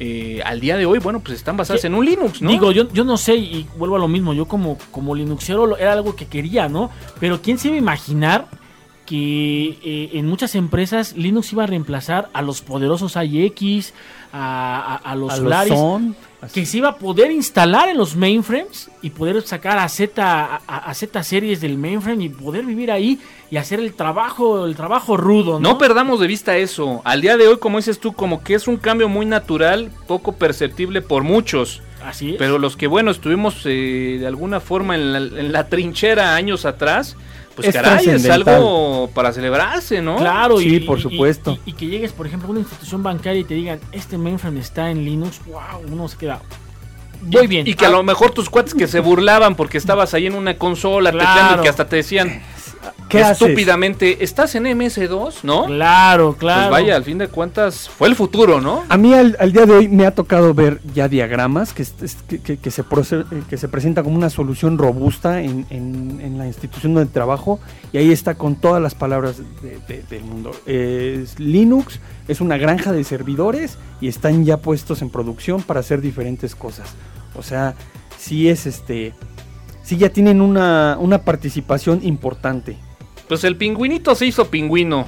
eh, al día de hoy, bueno, pues están basadas en un Linux, ¿no? Digo, yo, yo no sé, y vuelvo a lo mismo, yo como, como Linuxero era algo que quería, ¿no? Pero ¿quién se iba a imaginar que eh, en muchas empresas Linux iba a reemplazar a los poderosos IX, a, a- a los A los Solaris, son, que se iba a poder instalar en los mainframes y poder sacar a Z, a, a Z series del mainframe y poder vivir ahí y hacer el trabajo, el trabajo rudo, ¿no? No perdamos de vista eso. Al día de hoy, como dices tú, como que es un cambio muy natural, poco perceptible por muchos. Así es. Pero los que, bueno, estuvimos eh, de alguna forma en la, en la trinchera años atrás, pues Es caray, es algo para celebrarse, ¿no? Claro, Sí, y, por supuesto. Y, y que llegues, por ejemplo, a una institución bancaria y te digan, este mainframe está en Linux, wow, uno se queda. Muy bien. Y que a Ah, lo mejor tus cuates que se burlaban porque estabas ahí en una consola Claro. tecleando y que hasta te decían ¿Qué haces? estúpidamente, ¿estás en MS2? ¿no? Claro, claro. Pues vaya, al fin de cuentas, fue el futuro, ¿no? A mí al, al día de hoy me ha tocado ver ya diagramas que, es- es- que, que- que se, eh, que se presenta como una solución robusta en, en- en la institución donde trabajo y ahí está con todas las palabras de- de- del mundo. Es Linux es una granja de servidores y están ya puestos en producción para hacer diferentes cosas. O sea, sí es este... Sí ya tienen una, una participación importante. Pues el pingüinito se hizo pingüino.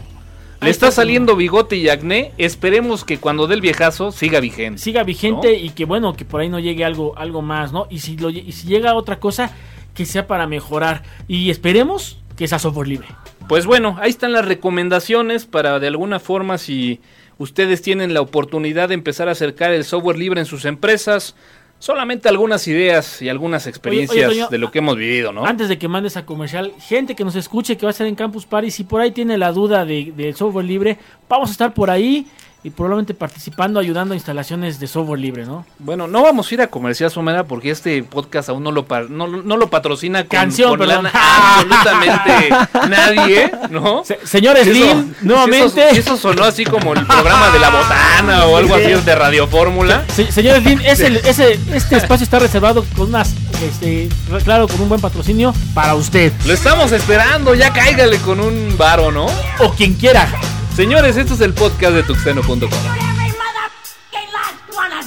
Le Ahí está está. saliendo bigote y acné. Esperemos que cuando dé el viejazo siga vigente. Siga vigente ¿No? y que bueno, que por ahí no llegue algo, algo más, ¿no? Y si, lo, y si llega otra cosa, que sea para mejorar. Y esperemos que sea software libre. Pues bueno, ahí están las recomendaciones para de alguna forma si ustedes tienen la oportunidad de empezar a acercar el software libre en sus empresas, solamente algunas ideas y algunas experiencias Toño, de lo que hemos vivido, ¿no? Antes de que mandes a comercial, gente que nos escuche que va a estar en Campus Party, si por ahí tiene la duda de, del software libre, vamos a estar por ahí y probablemente participando, ayudando a instalaciones de software libre, ¿no? Bueno, no vamos a ir a comercial Somera porque este podcast aún no lo no, no lo patrocina con, Canción, con lana absolutamente nadie, ¿no? Se- señor Slim, eso- nuevamente. si Eso, eso sonó así como el programa de la botana o algo así de Radio Fórmula. Se- señor Slim, ese, ese- este espacio está reservado con unas, este, claro, con un buen patrocinio para usted Lo estamos esperando, ya cáigale con un varo, ¿no? o quien quiera. Señores, esto es el podcast de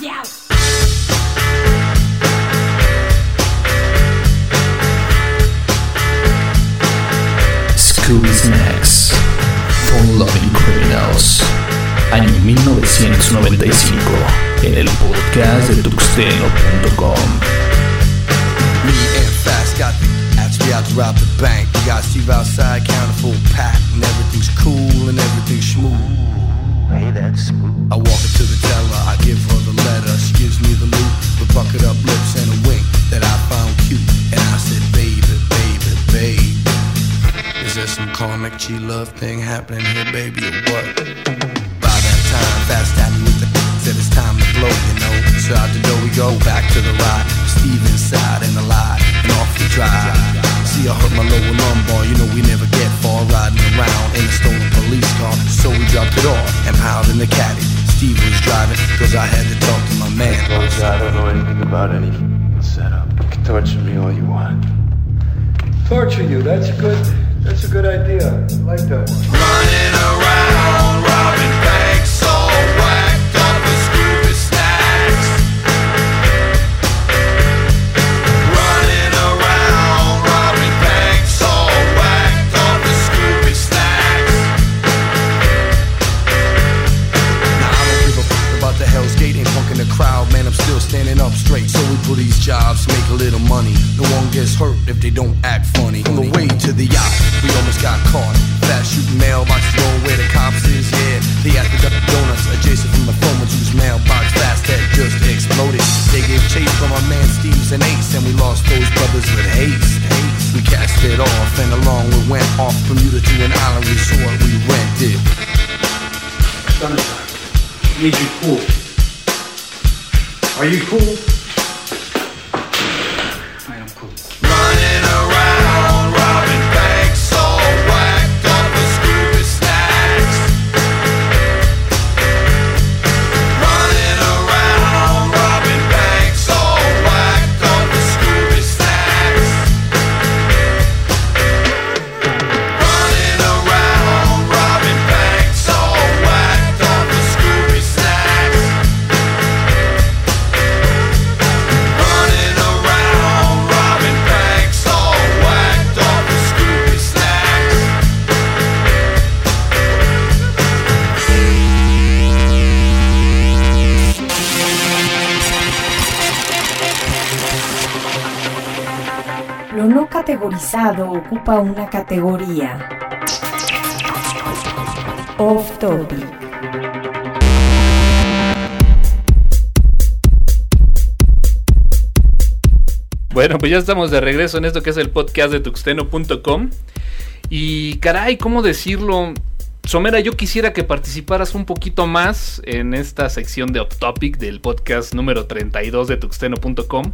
you. Scooby Snacks, Fun Loving Criminals, año 1995, en el podcast de tuxteno.com. Me and Fast got the actually out to rob the bank. We got Steve outside, counting full pack, and everything's cool and everything's smooth. Hey, that's smooth. I walk up to the teller, I give her the letter. She gives me the loot with bucket up lips and a wink that I found cute. And I said, baby, baby, baby. Is there some karmic G love thing happening here, baby, or what? By that time, fast at me with said it's time to blow, you know. So out the door we go, back to the ride. Steve inside and the lie, and off we drive. See, I hurt my lower lumbar, you know we never get far riding around in a stolen police car. So we dropped it off and piled in the caddy. Steve was driving, cause I had to talk to my man. Folks, I don't know anything about any setup. You can torture me all you want. Torture you, that's a good, that's a good idea. I like that one. Running around, robbing pull these jobs, make a little money. No one gets hurt if they don't act funny. On the way to the yacht, we almost got caught. Fast shooting mailboxes going where the cops is, yeah. They asked the Donuts adjacent from the phone whose mailbox fast had just exploded. They gave chase from our man Steve's and Ace, and we lost those brothers with haste. We cast it off, and along we went off Bermuda to an island resort we rented. Sunshine, need you cool. Are you cool? Ocupa una categoría. Off topic. Bueno, pues ya estamos de regreso en esto que es el podcast de tuxteno.com. Y caray, ¿cómo decirlo? Somera, yo quisiera que participaras un poquito más en esta sección de Off Topic del podcast número 32 de tuxteno.com.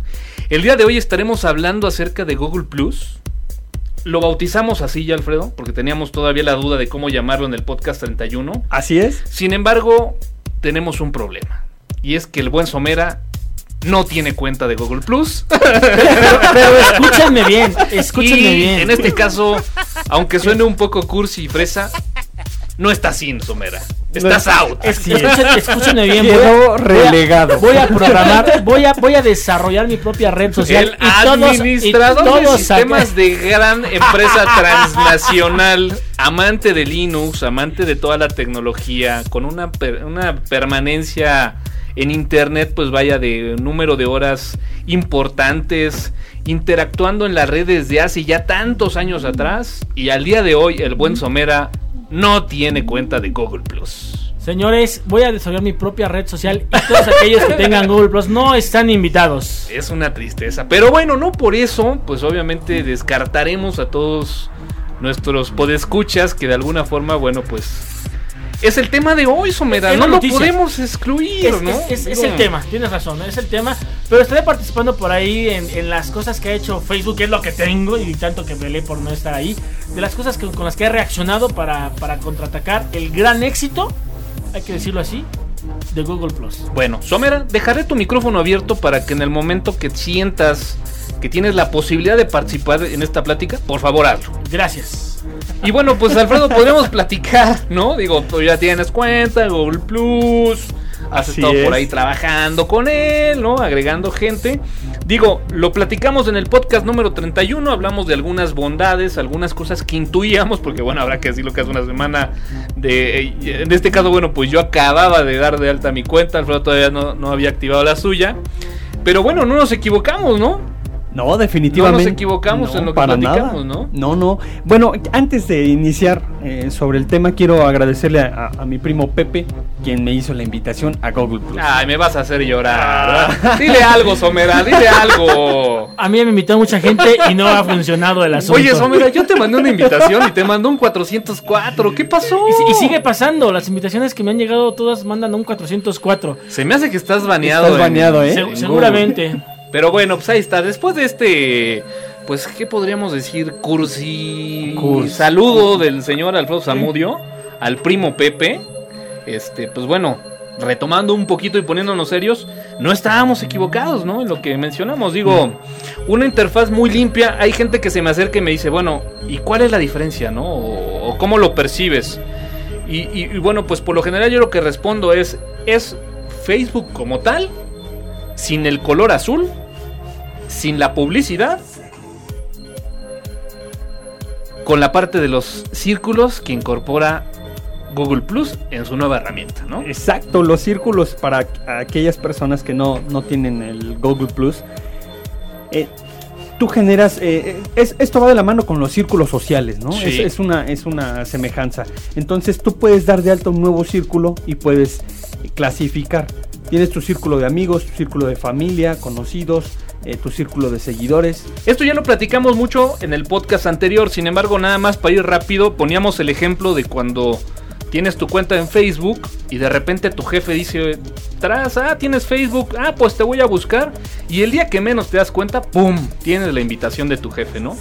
El día de hoy estaremos hablando acerca de Google Plus. Lo bautizamos así ya, Alfredo, porque teníamos todavía la duda de cómo llamarlo en el podcast 31. Así es. Sin embargo, tenemos un problema. Y es que el buen Somera no tiene cuenta de Google Plus. Pero escúchenme bien, escúchenme y bien. en este caso, aunque suene un poco cursi y fresa, no estás sin Somera. Estás out. Escúchenme bien. Quedó voy a- voy a- relegado. Voy a, programar, voy a, voy a desarrollar mi propia red social. El y todos- y administrador todos de sistemas de gran empresa transnacional, amante de Linux, amante de toda la tecnología, con una, per- una permanencia en internet, pues vaya de número de horas importantes interactuando en la red desde hace ya tantos años atrás y al día de hoy el buen Somera no tiene cuenta de Google Plus. Señores, voy a desarrollar mi propia red social y todos aquellos que tengan Google Plus no están invitados. Es una tristeza. Pero bueno, no por eso, pues obviamente descartaremos a todos nuestros podescuchas que de alguna forma, bueno, pues es el tema de hoy, Somera. No lo podemos excluir, Es, ¿no? es- es- es Digo, el tema, tienes razón, es el tema. Pero estaré participando por ahí en, en las cosas que ha hecho Facebook, que es lo que tengo, y tanto que peleé por no estar ahí. De las cosas que- con las que he reaccionado para, para contraatacar el gran éxito, hay que decirlo así, de Google Plus. Bueno, Somera, dejaré tu micrófono abierto para que en el momento que sientas que tienes la posibilidad de participar en esta plática, por favor hazlo. Gracias. Y bueno, pues Alfredo, podríamos platicar, ¿no? Digo, tú ya tienes cuenta, Google Plus, has Así estado por ahí trabajando con él, ¿no? Agregando gente. Digo, lo platicamos en el podcast número 31, hablamos de algunas bondades, algunas cosas que intuíamos, porque bueno, habrá que decirlo que hace una semana de... En este caso, bueno, pues yo acababa de dar de alta mi cuenta, Alfredo todavía no, no había activado la suya. Pero bueno, no nos equivocamos, ¿no? No, definitivamente. No nos equivocamos en lo que para platicamos, nada. ¿no? No, no. Bueno, antes de iniciar eh, sobre el tema, quiero agradecerle a, a- a mi primo Pepe, quien me hizo la invitación a Google Plus. Ay, me vas a hacer llorar. Dile algo, Somera, dile algo. A mí me invitó mucha gente y no ha funcionado el asunto. Oye, Somera, yo te mandé una invitación y te mandó un 404. ¿Qué pasó? Y, si- y sigue pasando, las invitaciones que me han llegado todas mandan a un 404. Se me hace que estás baneado. Estás en- baneado, ¿eh? Se- en Google. seguramente. Pero bueno, pues ahí está. Después de este, pues, ¿qué podríamos decir? Cursi. Cursi. Saludo del señor Alfredo Zamudio al primo Pepe. Este, pues bueno, retomando un poquito y poniéndonos serios, no estábamos equivocados, ¿no? En lo que mencionamos. Digo, una interfaz muy limpia. Hay gente que se me acerca y me dice, bueno, ¿y cuál es la diferencia, no? O, o cómo lo percibes. Y, y- y bueno, pues por lo general yo lo que respondo es, ¿es Facebook como tal? Sin el color azul, sin la publicidad, con la parte de los círculos que incorpora Google Plus en su nueva herramienta, ¿no? Exacto, los círculos para aquellas personas que no, no tienen el Google Plus. eh, tú generas, eh, eh, es- esto va de la mano con los círculos sociales, ¿no? Sí. Es, es una, es una semejanza. Entonces tú puedes dar de alta un nuevo círculo y puedes clasificar. Tienes tu círculo de amigos, tu círculo de familia, conocidos, eh, tu círculo de seguidores. Esto ya lo platicamos mucho en el podcast anterior, sin embargo, nada más para ir rápido, poníamos el ejemplo de cuando tienes tu cuenta en Facebook y de repente tu jefe dice, tras, ah, tienes Facebook, ah, pues te voy a buscar. Y el día que menos te das cuenta, ¡pum! Tienes la invitación de tu jefe, ¿no?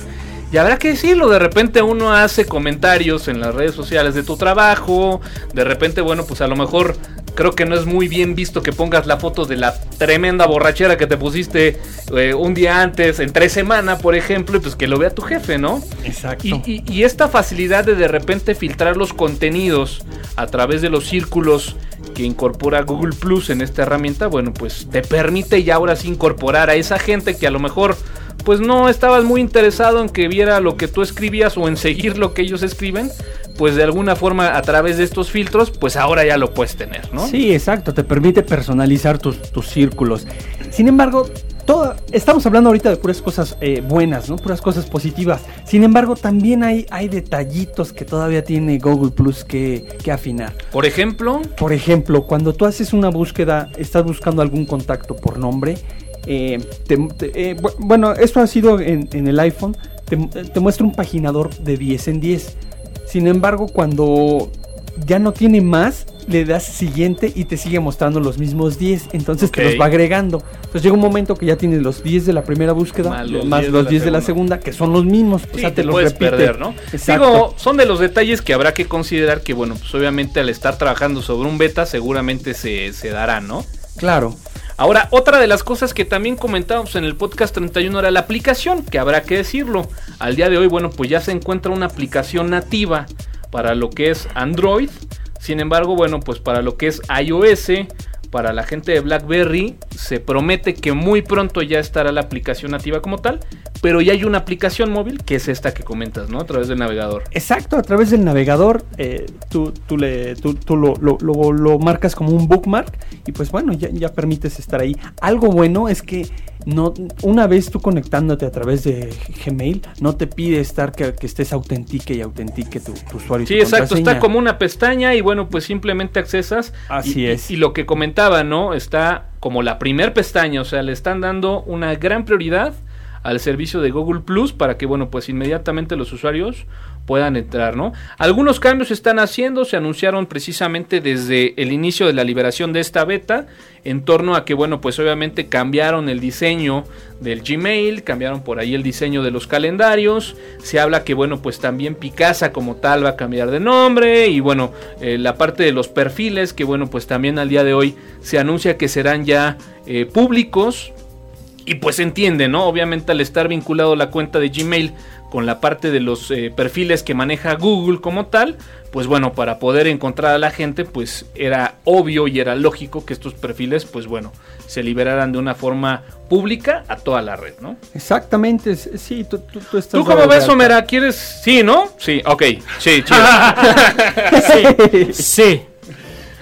Y habrá que decirlo, de repente uno hace comentarios en las redes sociales de tu trabajo, de repente, bueno, pues a lo mejor creo que no es muy bien visto que pongas la foto de la tremenda borrachera que te pusiste eh, un día antes, en tres semanas, por ejemplo, y pues que lo vea tu jefe, ¿no? Exacto. Y, y- y esta facilidad de de repente filtrar los contenidos a través de los círculos que incorpora Google Plus en esta herramienta, bueno, pues te permite ya ahora sí incorporar a esa gente que a lo mejor pues no estabas muy interesado en que viera lo que tú escribías o en seguir lo que ellos escriben, pues de alguna forma a través de estos filtros, pues ahora ya lo puedes tener, ¿no? Sí, exacto, te permite personalizar tus, tus círculos. Sin embargo, todo, estamos hablando ahorita de puras cosas eh, buenas, ¿no? Puras cosas positivas. Sin embargo, también hay, hay detallitos que todavía tiene Google Plus que, que afinar. Por ejemplo, Por ejemplo, cuando tú haces una búsqueda, estás buscando algún contacto por nombre. Eh, te- te- eh, bu- bueno, esto ha sido en, en el iPhone. Te, te muestra un paginador de 10 en 10. Sin embargo, cuando ya no tiene más, le das siguiente y te sigue mostrando los mismos 10. Entonces te los va agregando. Entonces llega un momento que ya tienes los 10 de la primera búsqueda, Más más los los, 10 de la 10 de la segunda, que son los mismos. O Sí, sea, te, te los puedes repite. perder, ¿no? Exacto. Digo, son de los detalles que habrá que considerar que, bueno, pues obviamente al estar trabajando sobre un beta seguramente se, se dará, ¿no? Claro. Ahora, otra de las cosas que también comentábamos en el podcast 31 era la aplicación, que habrá que decirlo. Al día de hoy, bueno, pues ya se encuentra una aplicación nativa para lo que es Android. Sin embargo, bueno, pues para lo que es iOS, para la gente de BlackBerry, se promete que muy pronto ya estará la aplicación nativa como tal. Pero ya hay una aplicación móvil, que es esta que comentas, ¿no? A través del navegador. Exacto, a través del navegador eh, tú, tú, le, tú, tú lo, lo- lo- marcas como un bookmark y pues bueno, ya, ya permites estar ahí. Algo bueno es que no, una vez tú conectándote a través de Gmail, no te pide estar que, que estés autentique y autentique tu, tu usuario. Sí, tu exacto, está como una pestaña y bueno, pues simplemente accesas. Así y, es. Y, y lo que comentaba, ¿no? Está como la primer pestaña, o sea, le están dando una gran prioridad al servicio de Google Plus para que, bueno, pues inmediatamente los usuarios puedan entrar, ¿no? Algunos cambios se están haciendo, se anunciaron precisamente desde el inicio de la liberación de esta beta, en torno a que, bueno, pues obviamente cambiaron el diseño del Gmail, cambiaron por ahí el diseño de los calendarios, se habla que, bueno, pues también Picasa como tal va a cambiar de nombre, y bueno, eh, la parte de los perfiles, que bueno, pues también al día de hoy se anuncia que serán ya eh, públicos, y pues entiende, ¿no? Obviamente al estar vinculado la cuenta de Gmail con la parte de los eh, perfiles que maneja Google como tal, pues bueno, para poder encontrar a la gente, pues era obvio y era lógico que estos perfiles, pues bueno, se liberaran de una forma pública a toda la red, ¿no? Exactamente, sí, tú, tú, tú estás. ¿Tú cómo ves, alta. Omera? ¿Quieres? Sí, ¿no? Sí, ok, sí, chido. Sí, sí.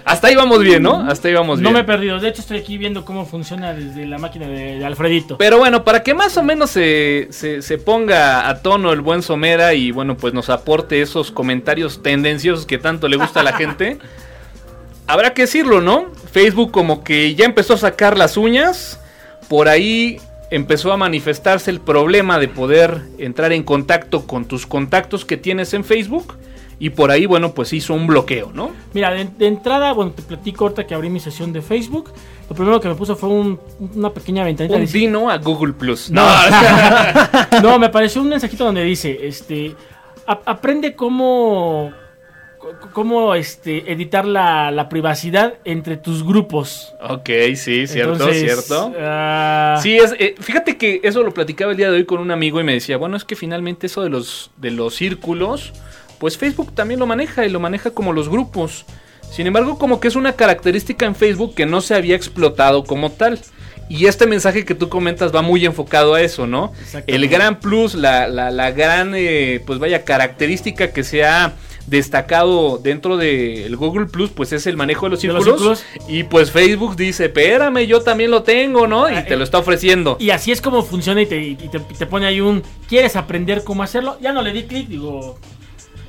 Hasta ahí vamos bien, ¿no? Hasta ahí vamos No bien. me he perdido. De hecho, estoy aquí viendo cómo funciona desde la máquina de, de Alfredito. Pero bueno, para que más o menos se, se- se ponga a tono el buen Somera y bueno, pues nos aporte esos comentarios tendenciosos que tanto le gusta a la gente, habrá que decirlo, ¿no? Facebook como que ya empezó a sacar las uñas, por ahí empezó a manifestarse el problema de poder entrar en contacto con tus contactos que tienes en Facebook y por ahí, bueno, pues hizo un bloqueo, ¿no? Mira, de, de entrada, bueno, te platico ahorita que abrí mi sesión de Facebook. Lo primero que me puso fue un- una pequeña ventanita. Un dice- dino a Google Plus. No. no, me apareció un mensajito donde dice, este, "A- aprende cómo, cómo, este, editar la, la privacidad entre tus grupos. ok, sí, cierto, Entonces, cierto. ah, Sí, es, eh, fíjate que eso lo platicaba el día de hoy con un amigo y me decía, bueno, es que finalmente eso de los, de los círculos, pues Facebook también lo maneja y lo maneja como los grupos. Sin embargo, como que es una característica en Facebook que no se había explotado como tal. Y este mensaje que tú comentas va muy enfocado a eso, ¿no? El gran plus, la, la, la gran, eh, pues vaya, característica que se ha destacado dentro del Google Plus, pues es el manejo de los De los círculos. círculos. Y pues Facebook dice, espérame, yo también lo tengo, ¿no? Y Ah, te eh, lo está ofreciendo. y así es como funciona y te, y te, te pone ahí un, ¿quieres aprender cómo hacerlo? Ya no le di clic, digo,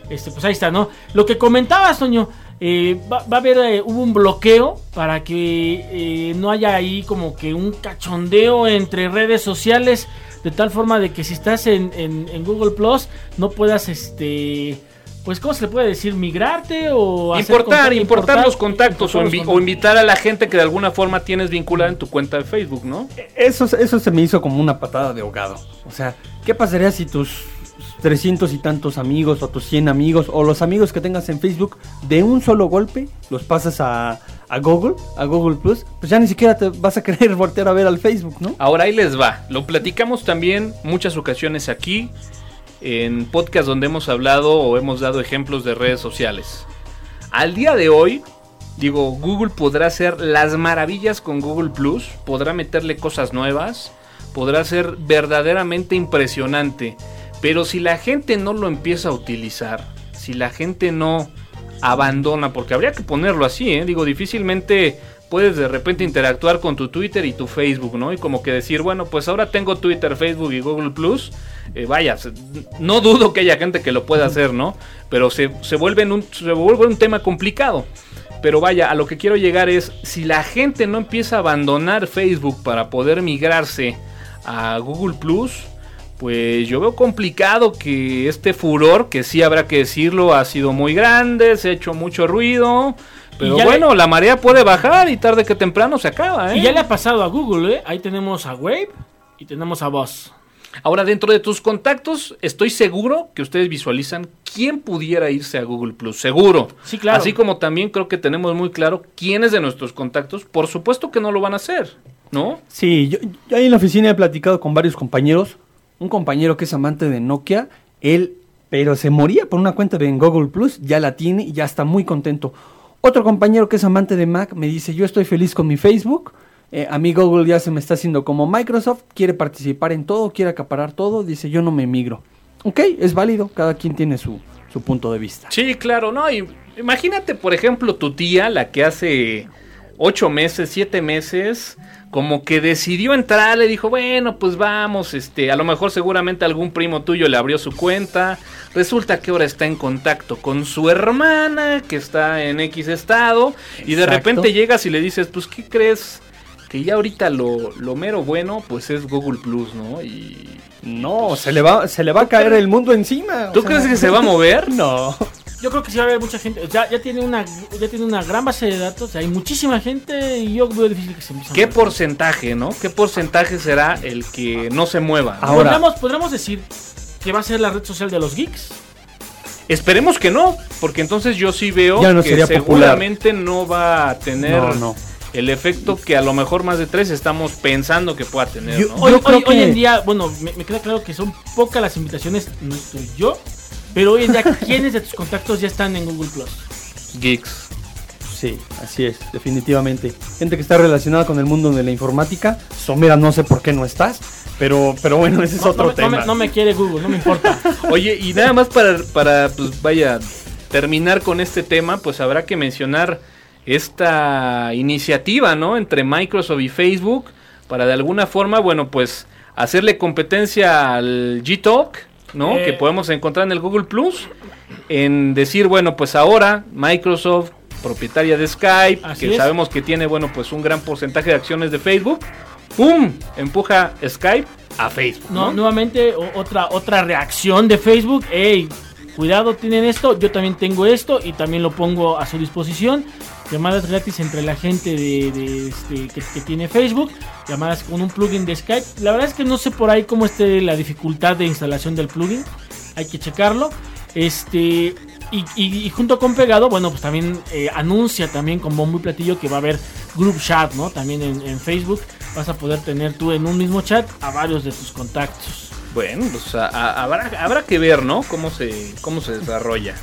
este, pues ahí está, ¿no? Lo que comentabas, Toño, eh, va, va a haber, eh, hubo un bloqueo para que eh, no haya ahí como que un cachondeo entre redes sociales, de tal forma de que si estás en, en- en Google Plus no puedas, este, pues, ¿cómo se le puede decir? ¿Migrarte o hacer Importar, contacto- importar los contactos o, importar los invi- o contactos? invitar a la gente que de alguna forma tienes vinculada en tu cuenta de Facebook, ¿no? Eso, eso se me hizo como una patada de ahogado. O sea, ¿qué pasaría si tus 300 y tantos amigos o tus 100 amigos o los amigos que tengas en Facebook de un solo golpe los pasas a, a Google, a Google Plus? Pues ya ni siquiera te vas a querer voltear a ver al Facebook, ¿no? Ahora ahí les va. Lo platicamos también muchas ocasiones aquí en podcast donde hemos hablado o hemos dado ejemplos de redes sociales. Al día de hoy, digo, Google podrá hacer las maravillas con Google Plus, podrá meterle cosas nuevas, podrá ser verdaderamente impresionante. Pero si la gente no lo empieza a utilizar, si la gente no abandona, porque habría que ponerlo así, ¿eh? digo, difícilmente puedes de repente interactuar con tu Twitter y tu Facebook, ¿no? Y como que decir, bueno, pues ahora tengo Twitter, Facebook y Google Plus, eh, vaya, no dudo que haya gente que lo pueda hacer, ¿no? Pero se, se, vuelve un, se vuelve un tema complicado. Pero vaya, a lo que quiero llegar es, si la gente no empieza a abandonar Facebook para poder migrarse a Google Plus, pues yo veo complicado que este furor, que sí habrá que decirlo, ha sido muy grande, se ha hecho mucho ruido. Pero bueno, la marea puede bajar y tarde que temprano se acaba, ¿eh? Y ya le ha pasado a Google, ¿eh? Ahí tenemos a Wave y tenemos a Boss. Ahora, dentro de tus contactos, estoy seguro que ustedes visualizan quién pudiera irse a Google Plus. Seguro. Sí, claro. Así como también creo que tenemos muy claro quiénes de nuestros contactos, por supuesto que no lo van a hacer, ¿no? Sí, yo, yo ahí en la oficina he platicado con varios compañeros. Un compañero que es amante de Nokia, él, pero se moría por una cuenta de en Google Plus, ya la tiene y ya está muy contento. Otro compañero que es amante de Mac me dice, yo estoy feliz con mi Facebook. eh, a mí Google ya se me está haciendo como Microsoft, quiere participar en todo, quiere acaparar todo, dice yo no me migro. Ok, es válido, cada quien tiene su, su punto de vista. Sí, claro, no. Y imagínate, por ejemplo, tu tía, la que hace ocho meses, siete meses, como que decidió entrar, le dijo, bueno, pues vamos, este, a lo mejor seguramente algún primo tuyo le abrió su cuenta. Resulta que ahora está en contacto con su hermana, que está en X estado, y de repente llegas y le dices, pues, ¿qué crees? Que ya ahorita lo, lo mero bueno, pues es Google Plus, ¿no? Y... No, se le va, se le va a caer el mundo encima. o ¿Tú sea, crees que se va a mover? No. Yo creo que sí va a haber mucha gente. Ya, ya tiene una ya tiene una gran base de datos. Hay muchísima gente y yo veo difícil que se empiece ¿Qué porcentaje, no? ¿Qué porcentaje será el que no se mueva? Ahora- ¿Podríamos, podríamos decir que va a ser la red social de los geeks. Esperemos que no, porque entonces yo sí veo Ya no que sería popular. seguramente no va a tener No, no. el efecto que a lo mejor más de tres estamos pensando que pueda tener, Yo- ¿no? Hoy, Yo creo hoy- hoy que- en día, bueno, me, me queda claro que son pocas las invitaciones, no estoy yo. Pero hoy en día, ¿quiénes de tus contactos ya están en Google Plus? Geeks. Sí, así es, definitivamente. Gente que está relacionada con el mundo de la informática. Somera, no sé por qué no estás, pero, pero bueno, ese es No, otro no me- no tema. me, no me quiere Google, no me importa. Oye, y nada más para, para, pues vaya, terminar con este tema, pues habrá que mencionar esta iniciativa, ¿no? Entre Microsoft y Facebook, para de alguna forma, bueno, pues hacerle competencia al G-Talk, ¿no? Eh. Que podemos encontrar en el Google Plus, en decir, bueno, pues ahora Microsoft, propietaria de Skype, Así que es. sabemos que tiene, bueno, pues un gran porcentaje de acciones de Facebook, ¡pum! Empuja Skype a Facebook, No, ¿no? nuevamente otra otra reacción de Facebook. Ey, cuidado, tienen esto, yo también tengo esto y también lo pongo a su disposición. Llamadas gratis entre la gente de, de, este, que, que tiene Facebook, llamadas con un plugin de Skype. La verdad es que no sé por ahí cómo esté la dificultad de instalación del plugin. Hay que checarlo. Este y, y- y junto con pegado, bueno, pues también eh, anuncia también con bombo y platillo que va a haber group chat, ¿no? También en, en Facebook vas a poder tener tú en un mismo chat a varios de tus contactos. Bueno, pues a- a- habrá, habrá que ver, ¿no? Cómo se, cómo se desarrolla.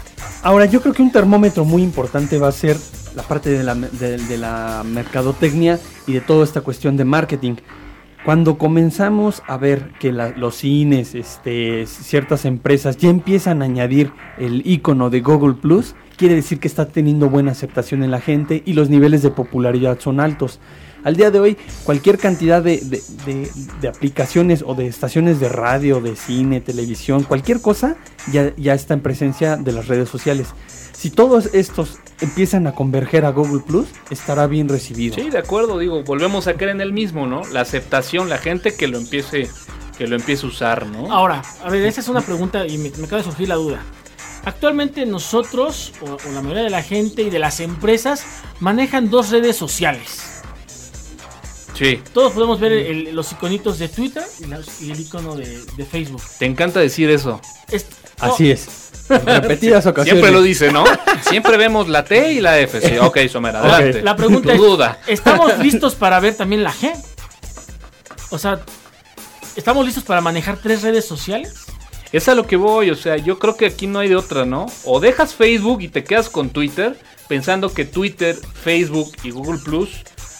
Ahora, yo creo que un termómetro muy importante va a ser la parte de la, de, la mercadotecnia y de toda esta cuestión de marketing. Cuando comenzamos a ver que la- los cines, este, ciertas empresas ya empiezan a añadir el icono de Google Plus, quiere decir que está teniendo buena aceptación en la gente y los niveles de popularidad son altos. Al día de hoy, cualquier cantidad de, de- de- de aplicaciones o de estaciones de radio, de cine, televisión, cualquier cosa, ya, ya está en presencia de las redes sociales. Si todos estos empiezan a converger a Google Plus, estará bien recibido. Sí, de acuerdo, digo, volvemos a caer en el mismo, ¿no? La aceptación, la gente que lo empiece, que lo empiece a usar, ¿no? Ahora, a ver, esa es una pregunta y me, me acaba de surgir la duda. Actualmente nosotros, o, o la mayoría de la gente y de las empresas, manejan dos redes sociales. Sí, Todos podemos ver el- los iconitos de Twitter y, el icono de, de Facebook. te encanta decir eso. Es- no, Así es. Repetidas ocasiones. Siempre lo dice, ¿no? Siempre vemos la T y la F. Sí, ok, Somera, adelante. La pregunta Tu es, duda. ¿estamos listos para ver también la G? O sea, ¿estamos listos para manejar tres redes sociales? Es a lo que voy, o sea, yo creo que aquí no hay de otra, ¿no? O dejas Facebook y te quedas con Twitter, pensando que Twitter, Facebook y Google Plus,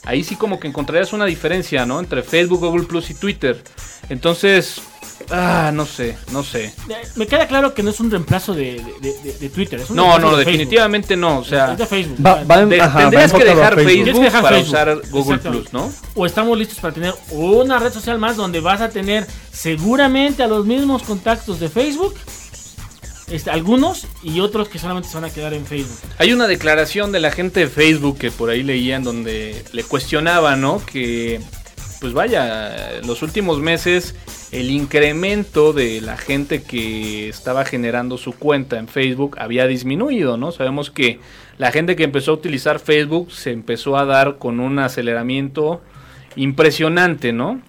ahí sí como que encontrarías una diferencia, ¿no? Entre Facebook, Google Plus y Twitter. Entonces, ah, no sé, no sé. Me queda claro que no es un reemplazo de, de- de- de Twitter. Es un No, no, de Facebook. definitivamente no, o sea, Es de Facebook. Va- va en- de- ajá, tendrías va que dejar Facebook, Tienes que dejar para Facebook. usar Google. Plus, ¿no? O estamos listos para tener una red social más donde vas a tener seguramente a los mismos contactos de Facebook. Este, algunos y otros que solamente se van a quedar en Facebook. Hay una declaración de la gente de Facebook que por ahí leían donde le cuestionaba, ¿no? Que, pues vaya, los últimos meses el incremento de la gente que estaba generando su cuenta en Facebook había disminuido, ¿no? Sabemos que la gente que empezó a utilizar Facebook se empezó a dar con un aceleramiento impresionante, ¿no?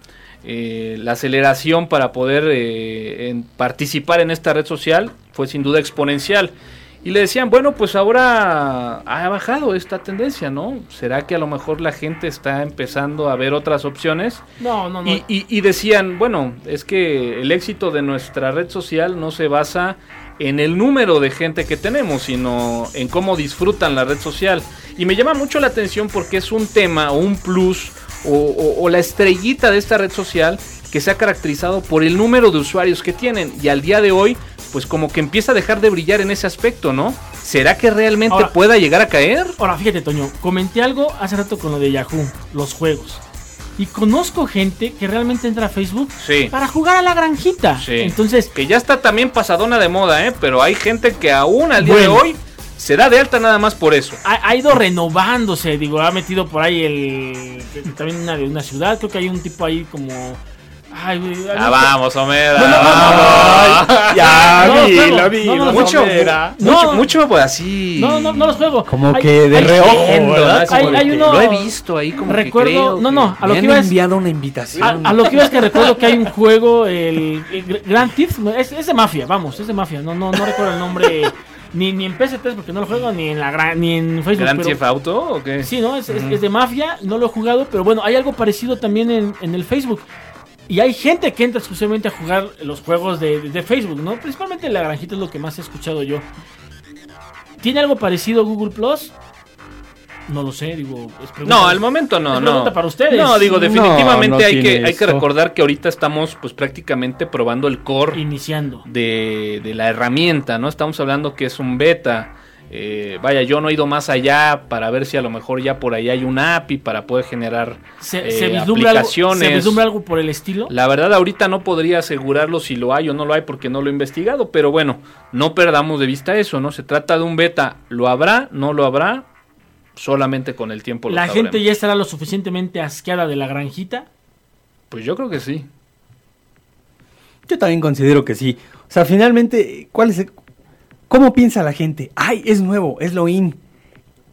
Eh, la aceleración para poder eh, participar en esta red social fue sin duda exponencial. Y le decían, bueno, pues ahora ha bajado esta tendencia, ¿no? ¿Será que a lo mejor la gente está empezando a ver otras opciones? No, no, no. Y, y- y decían, bueno, es que el éxito de nuestra red social no se basa en el número de gente que tenemos, sino en cómo disfrutan la red social. Y me llama mucho la atención porque es un tema o un plus o, o- o la estrellita de esta red social que se ha caracterizado por el número de usuarios que tienen. Y al día de hoy, pues como que empieza a dejar de brillar en ese aspecto, ¿no? ¿Será que realmente Ahora- pueda llegar a caer? Ahora, fíjate, Toño, comenté algo hace rato con lo de Yahoo, los juegos. Y conozco gente que realmente entra a Facebook Sí. para jugar a la granjita. Sí. Entonces, Que ya está también pasadona de moda, ¿eh? Pero hay gente que aún al día Bueno. de hoy se da de alta nada más por eso. ha, ha ido renovándose, digo, ha metido por ahí el... También una de una ciudad, creo que hay un tipo ahí como... Ay, güey, Ah, algo- vamos, Homera. No, no, no, no, vamos. Ya, dilo, No, no, Mucho, mucho, mucho, pues así. No, no, no los juego. Como Hay- que de hay- reojo, Hay- hay uno- Lo he visto ahí como Recuerdo- que creo no, que- no, a lo Me que han iba es- enviado una invitación. A, a lo que iba es que recuerdo que hay un juego, el, el Grand Theft, es, es de mafia, vamos, es de mafia, no, no, no recuerdo el nombre, ni, ni en PS3 porque no lo juego, ni en la gran, ni en Facebook. ¿Grand Theft Auto o qué? Sí, ¿no? Es, es- es de mafia, no lo he jugado, pero bueno, hay algo parecido también en, en el Facebook. Y hay gente que entra exclusivamente a jugar los juegos de, de- de Facebook, ¿no? Principalmente la granjita es lo que más he escuchado yo. ¿Tiene algo parecido Google Plus? No lo sé, digo. es pregunta- No, al momento no, es no. pregunta para ustedes. No, digo, definitivamente no hay, que, hay que recordar que ahorita estamos pues prácticamente probando el core Iniciando. de, de la herramienta, ¿no? Estamos hablando que es un beta. Eh, vaya, yo no he ido más allá para ver si a lo mejor ya por ahí hay un API para poder generar ¿Se, eh, se vislumbra algo, aplicaciones. ¿Se vislumbra algo por el estilo? La verdad ahorita no podría asegurarlo si lo hay o no lo hay porque no lo he investigado, pero bueno, no perdamos de vista eso, ¿no? Se trata de un beta, ¿lo habrá? ¿No lo habrá? Solamente con el tiempo lo ¿La sabremos. gente ya estará lo suficientemente asqueada de la granjita? Pues yo creo que sí. Yo también considero que sí. O sea, finalmente, ¿cuál es el- ¿cómo piensa la gente? Ay, es nuevo, es lo in.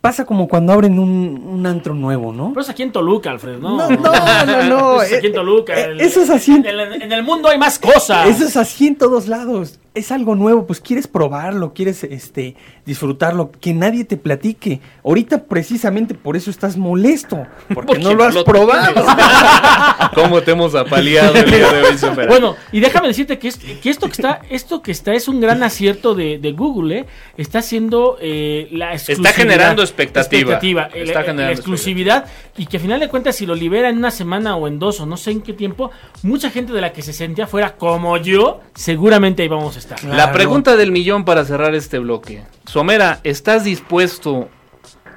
Pasa como cuando abren un, un antro nuevo, ¿no? Pero es aquí en Toluca, Alfred, ¿no? No, no, no, no. Es aquí en Toluca. Eh, el- eso es así en- En el, en el mundo hay más cosas. Eso es así en todos lados. Es algo nuevo, pues quieres probarlo, quieres este disfrutarlo, que nadie te platique. Ahorita precisamente por eso estás molesto, porque Porque no lo has lo probado. ¿Cómo te hemos apaleado el día de hoy? Bueno, y déjame decirte que, es- que esto que está, esto que está es un gran acierto de, de Google, ¿eh? Está haciendo eh, la exclusividad. generando expectativa. expectativa, Está la- generando la exclusividad. Y que a final de cuentas, si lo libera en una semana o en dos o no sé en qué tiempo, mucha gente de la que se sentía fuera como yo, seguramente ahí vamos a estar. La pregunta del millón para cerrar este bloque. Somera, ¿estás dispuesto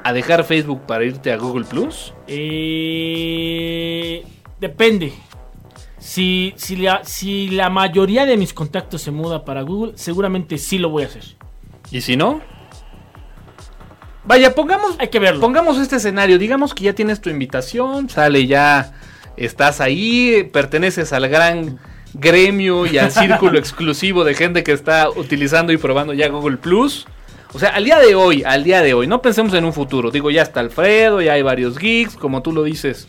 a dejar Facebook para irte a Google Plus? Eh, depende. Si, si, la, si la mayoría de mis contactos se muda para Google, seguramente sí lo voy a hacer. ¿Y si no? Vaya, pongamos, Hay que verlo. pongamos este escenario. Digamos que ya tienes tu invitación, sale ya, estás ahí, perteneces al gran gremio y al círculo exclusivo de gente que está utilizando y probando ya Google Plus. O sea, al día de hoy, al día de hoy, no pensemos en un futuro. Digo, ya está Alfredo, ya hay varios geeks, como tú lo dices.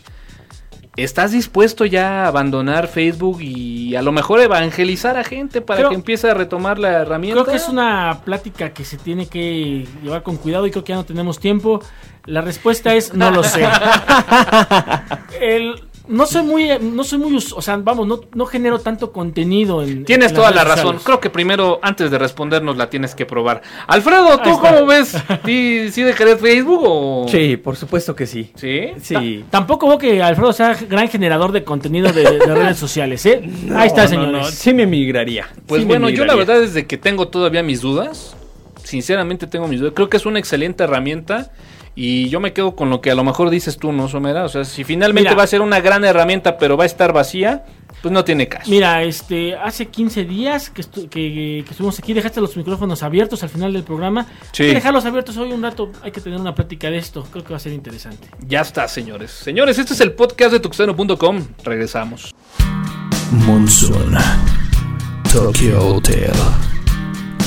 ¿Estás dispuesto ya a abandonar Facebook y a lo mejor evangelizar a gente para Creo- que empiece a retomar la herramienta? Creo que es una plática que se tiene que llevar con cuidado y creo que ya no tenemos tiempo. La respuesta es no lo sé. El- no soy muy, no soy muy, o sea, vamos, no, no genero tanto contenido en. Tienes en toda la razón. sociales. Creo que primero, antes de respondernos, la tienes que probar. Alfredo, ¿tú cómo ves? ¿Sí, sí dejarías Facebook o...? Sí, por supuesto que sí. ¿Sí? Sí. Tampoco veo que Alfredo sea gran generador de contenido de, de redes sociales, ¿eh? Ahí está, No, señores. no, no, sí me migraría. Pues Sí me bueno, yo la verdad es de que tengo todavía mis dudas. Sinceramente tengo mis dudas. Creo que es una excelente herramienta. Y yo me quedo con lo que a lo mejor dices tú, ¿no, Somera? O sea, si finalmente Mira. va a ser una gran herramienta, pero va a estar vacía, pues no tiene caso. Mira, este, hace 15 días que, estu- que- que estuvimos aquí, dejaste los micrófonos abiertos al final del programa. Sí. Hay que dejarlos abiertos hoy un rato, hay que tener una plática de esto, creo que va a ser interesante. Ya está, señores. Señores, este es el podcast de tuxteno.com. Regresamos. Monsoon Tokyo Hotel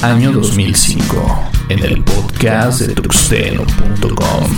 Año 2005 En el podcast de tuxteno.com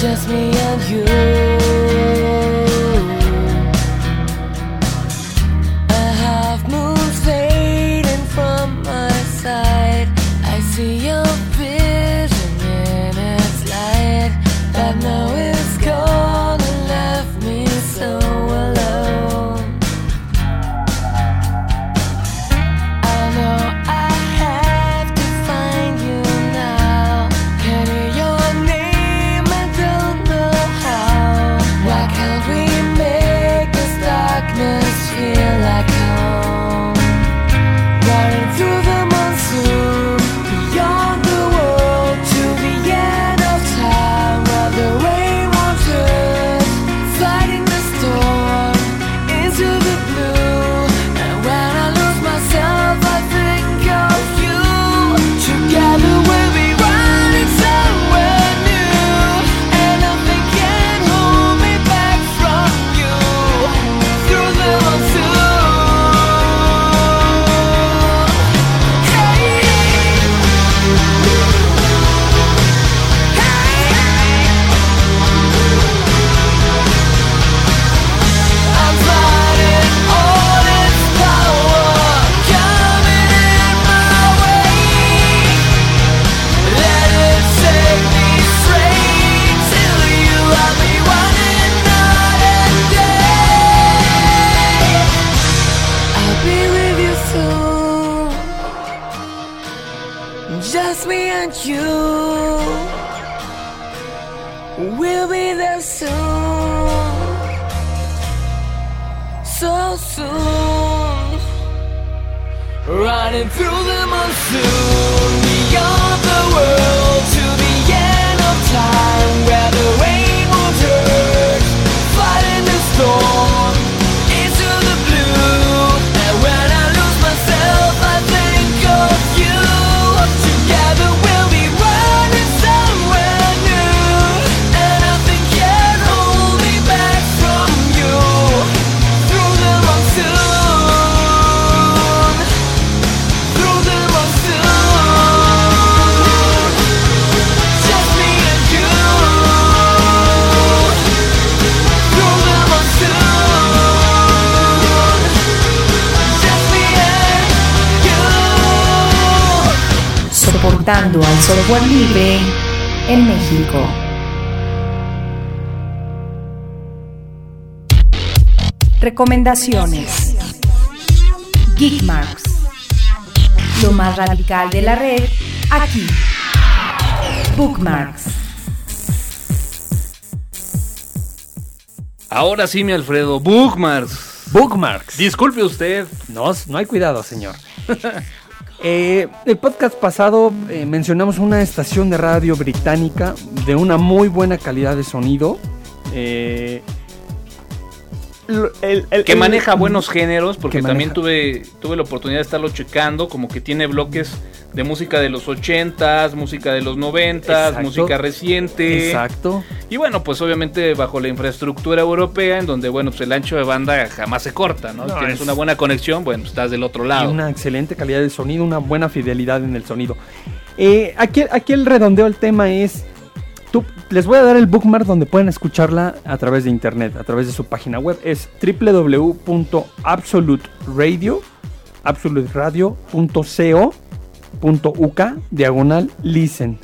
just me and you. Al software libre en México. Recomendaciones. Geekmarks. Lo más radical de la red, aquí. Bookmarks. Ahora sí, mi Alfredo, Bookmarks. Bookmarks. Disculpe usted. No, no hay cuidado, señor. Eh, el podcast pasado eh, mencionamos una estación de radio británica de una muy buena calidad de sonido. Eh, el- el- Que el- maneja buenos géneros, porque que también tuve, tuve la oportunidad de estarlo checando, como que tiene bloques de música de los 80s, música de los 90s, Exacto. música reciente. Exacto. Y bueno, pues obviamente bajo la infraestructura europea, en donde, bueno, pues el ancho de banda jamás se corta, ¿no? No, Tienes es- una buena conexión, bueno, estás del otro Y lado. una excelente calidad de sonido, una buena fidelidad en el sonido. Eh, aquí, aquí el redondeo del tema es. Tú, les voy a dar el bookmark donde pueden escucharla a través de internet, a través de su página web. Es www.absoluteradio, absoluteradio.co.uk, diagonal listen.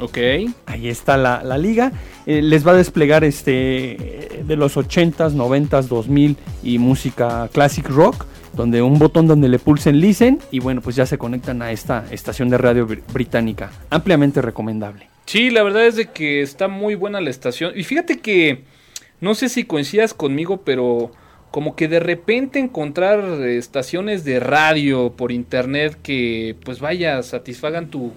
Ok. Ahí está la, la liga. Eh, les va a desplegar este de los 80s, 90s, 2000 y música classic rock. Donde un botón donde le pulsen listen y bueno, pues ya se conectan a esta estación de radio br- británica. Ampliamente recomendable. Sí, la verdad es de que está muy buena la estación. Y fíjate que, no sé si coincidas conmigo, pero como que de repente encontrar eh, estaciones de radio por internet que pues vaya, satisfagan tu,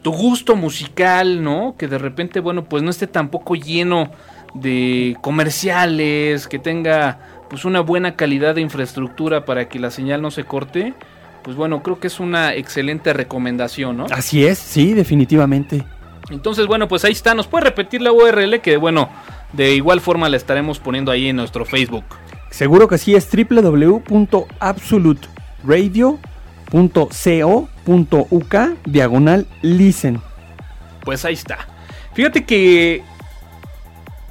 tu gusto musical, ¿no? Que de repente, bueno, pues no esté tampoco lleno de comerciales, que tenga pues una buena calidad de infraestructura para que la señal no se corte. Pues bueno, creo que es una excelente recomendación, ¿no? Así es, sí, definitivamente. Entonces, bueno, pues ahí está. Nos puede repetir la URL que, bueno, de igual forma la estaremos poniendo ahí en nuestro Facebook. Seguro que sí es www.absoluteradio.co.uk diagonal listen. Pues ahí está. Fíjate que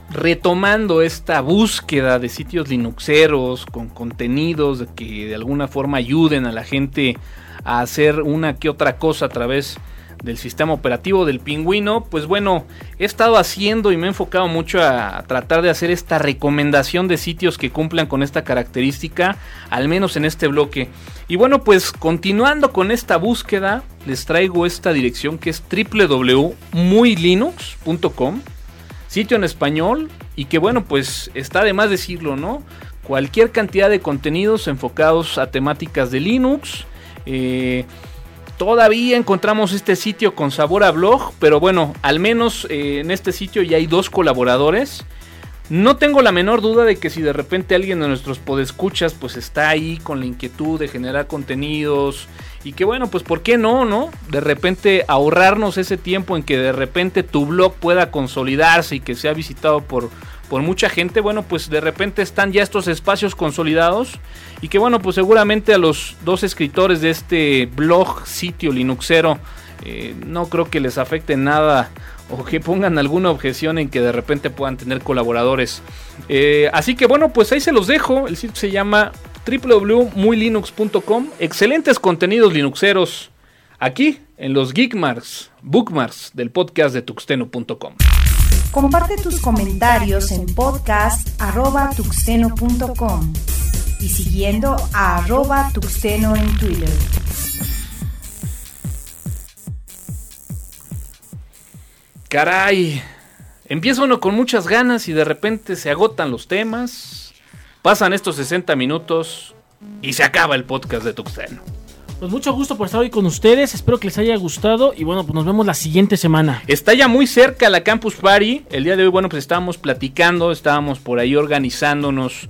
retomando esta búsqueda de sitios linuxeros con contenidos que de alguna forma ayuden a la gente a hacer una que otra cosa a través del sistema operativo del pingüino, pues bueno, he estado haciendo y me he enfocado mucho a, tratar de hacer esta recomendación de sitios que cumplan con esta característica, al menos en este bloque. Y bueno, pues continuando con esta búsqueda, les traigo esta dirección que es www.muylinux.com, sitio en español y que bueno, pues está de más decirlo, ¿no? Cualquier cantidad de contenidos enfocados a temáticas de Linux. Eh, Todavía encontramos este sitio con sabor a blog, pero bueno, al menos eh, en este sitio ya hay dos colaboradores. No tengo la menor duda de que si de repente alguien de nuestros podescuchas pues está ahí con la inquietud de generar contenidos y que bueno, pues por qué no, ¿no? De repente ahorrarnos ese tiempo en que de repente tu blog pueda consolidarse y que sea visitado por por mucha gente, bueno, pues de repente están ya estos espacios consolidados y que bueno, pues seguramente a los dos escritores de este blog sitio Linuxero eh, no creo que les afecte nada o que pongan alguna objeción en que de repente puedan tener colaboradores. Eh, así que bueno, pues ahí se los dejo. El sitio se llama www.muylinux.com. Excelentes contenidos linuxeros aquí en los Geekmarks, bookmarks del podcast de tuxteno.com. Comparte tus comentarios en podcast.tuxteno.com y siguiendo a arroba en Twitter. Caray, empieza uno con muchas ganas y de repente se agotan los temas, pasan estos 60 minutos y se acaba el podcast de Tuxteno. Pues mucho gusto por estar hoy con ustedes. Espero que les haya gustado. Y bueno, pues nos vemos la siguiente semana. Está ya muy cerca la Campus Party. El día de hoy, bueno, pues estábamos platicando, estábamos por ahí organizándonos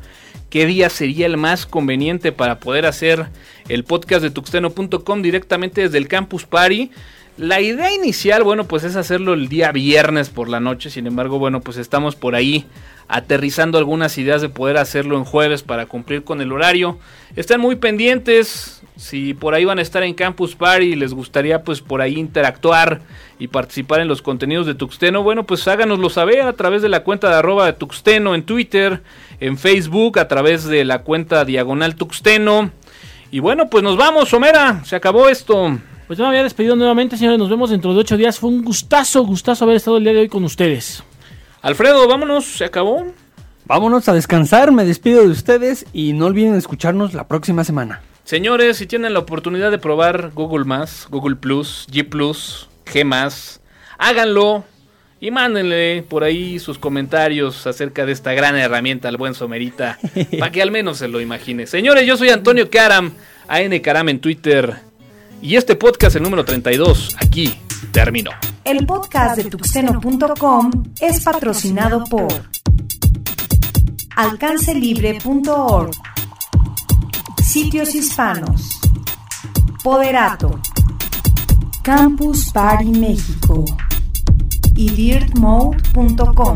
qué día sería el más conveniente para poder hacer el podcast de tuxteno.com directamente desde el Campus Party. La idea inicial, bueno, pues es hacerlo el día viernes por la noche. Sin embargo, bueno, pues estamos por ahí aterrizando algunas ideas de poder hacerlo en jueves para cumplir con el horario. Están muy pendientes. Si por ahí van a estar en Campus Party y les gustaría pues por ahí interactuar y participar en los contenidos de Tuxteno, bueno pues háganoslo saber a través de la cuenta de arroba de Tuxteno en Twitter, en Facebook, a través de la cuenta diagonal Tuxteno. Y bueno pues nos vamos, Somera, se acabó esto. Pues ya me había despedido nuevamente, señores. Nos vemos dentro de ocho días. Fue un gustazo, gustazo haber estado el día de hoy con ustedes. Alfredo, vámonos, se acabó. Vámonos a descansar, me despido de ustedes y no olviden escucharnos la próxima semana. Señores, si tienen la oportunidad de probar Google Google Plus, G Plus, G háganlo y mándenle por ahí sus comentarios acerca de esta gran herramienta al buen Somerita, para que al menos se lo imagine. Señores, yo soy Antonio Karam, AN Karam en Twitter, y este podcast, el número 32, aquí terminó. El podcast de tuxteno.com es patrocinado por alcancelibre.org, Sitios Hispanos, Poderato, Campus Party México y dirtmode.com.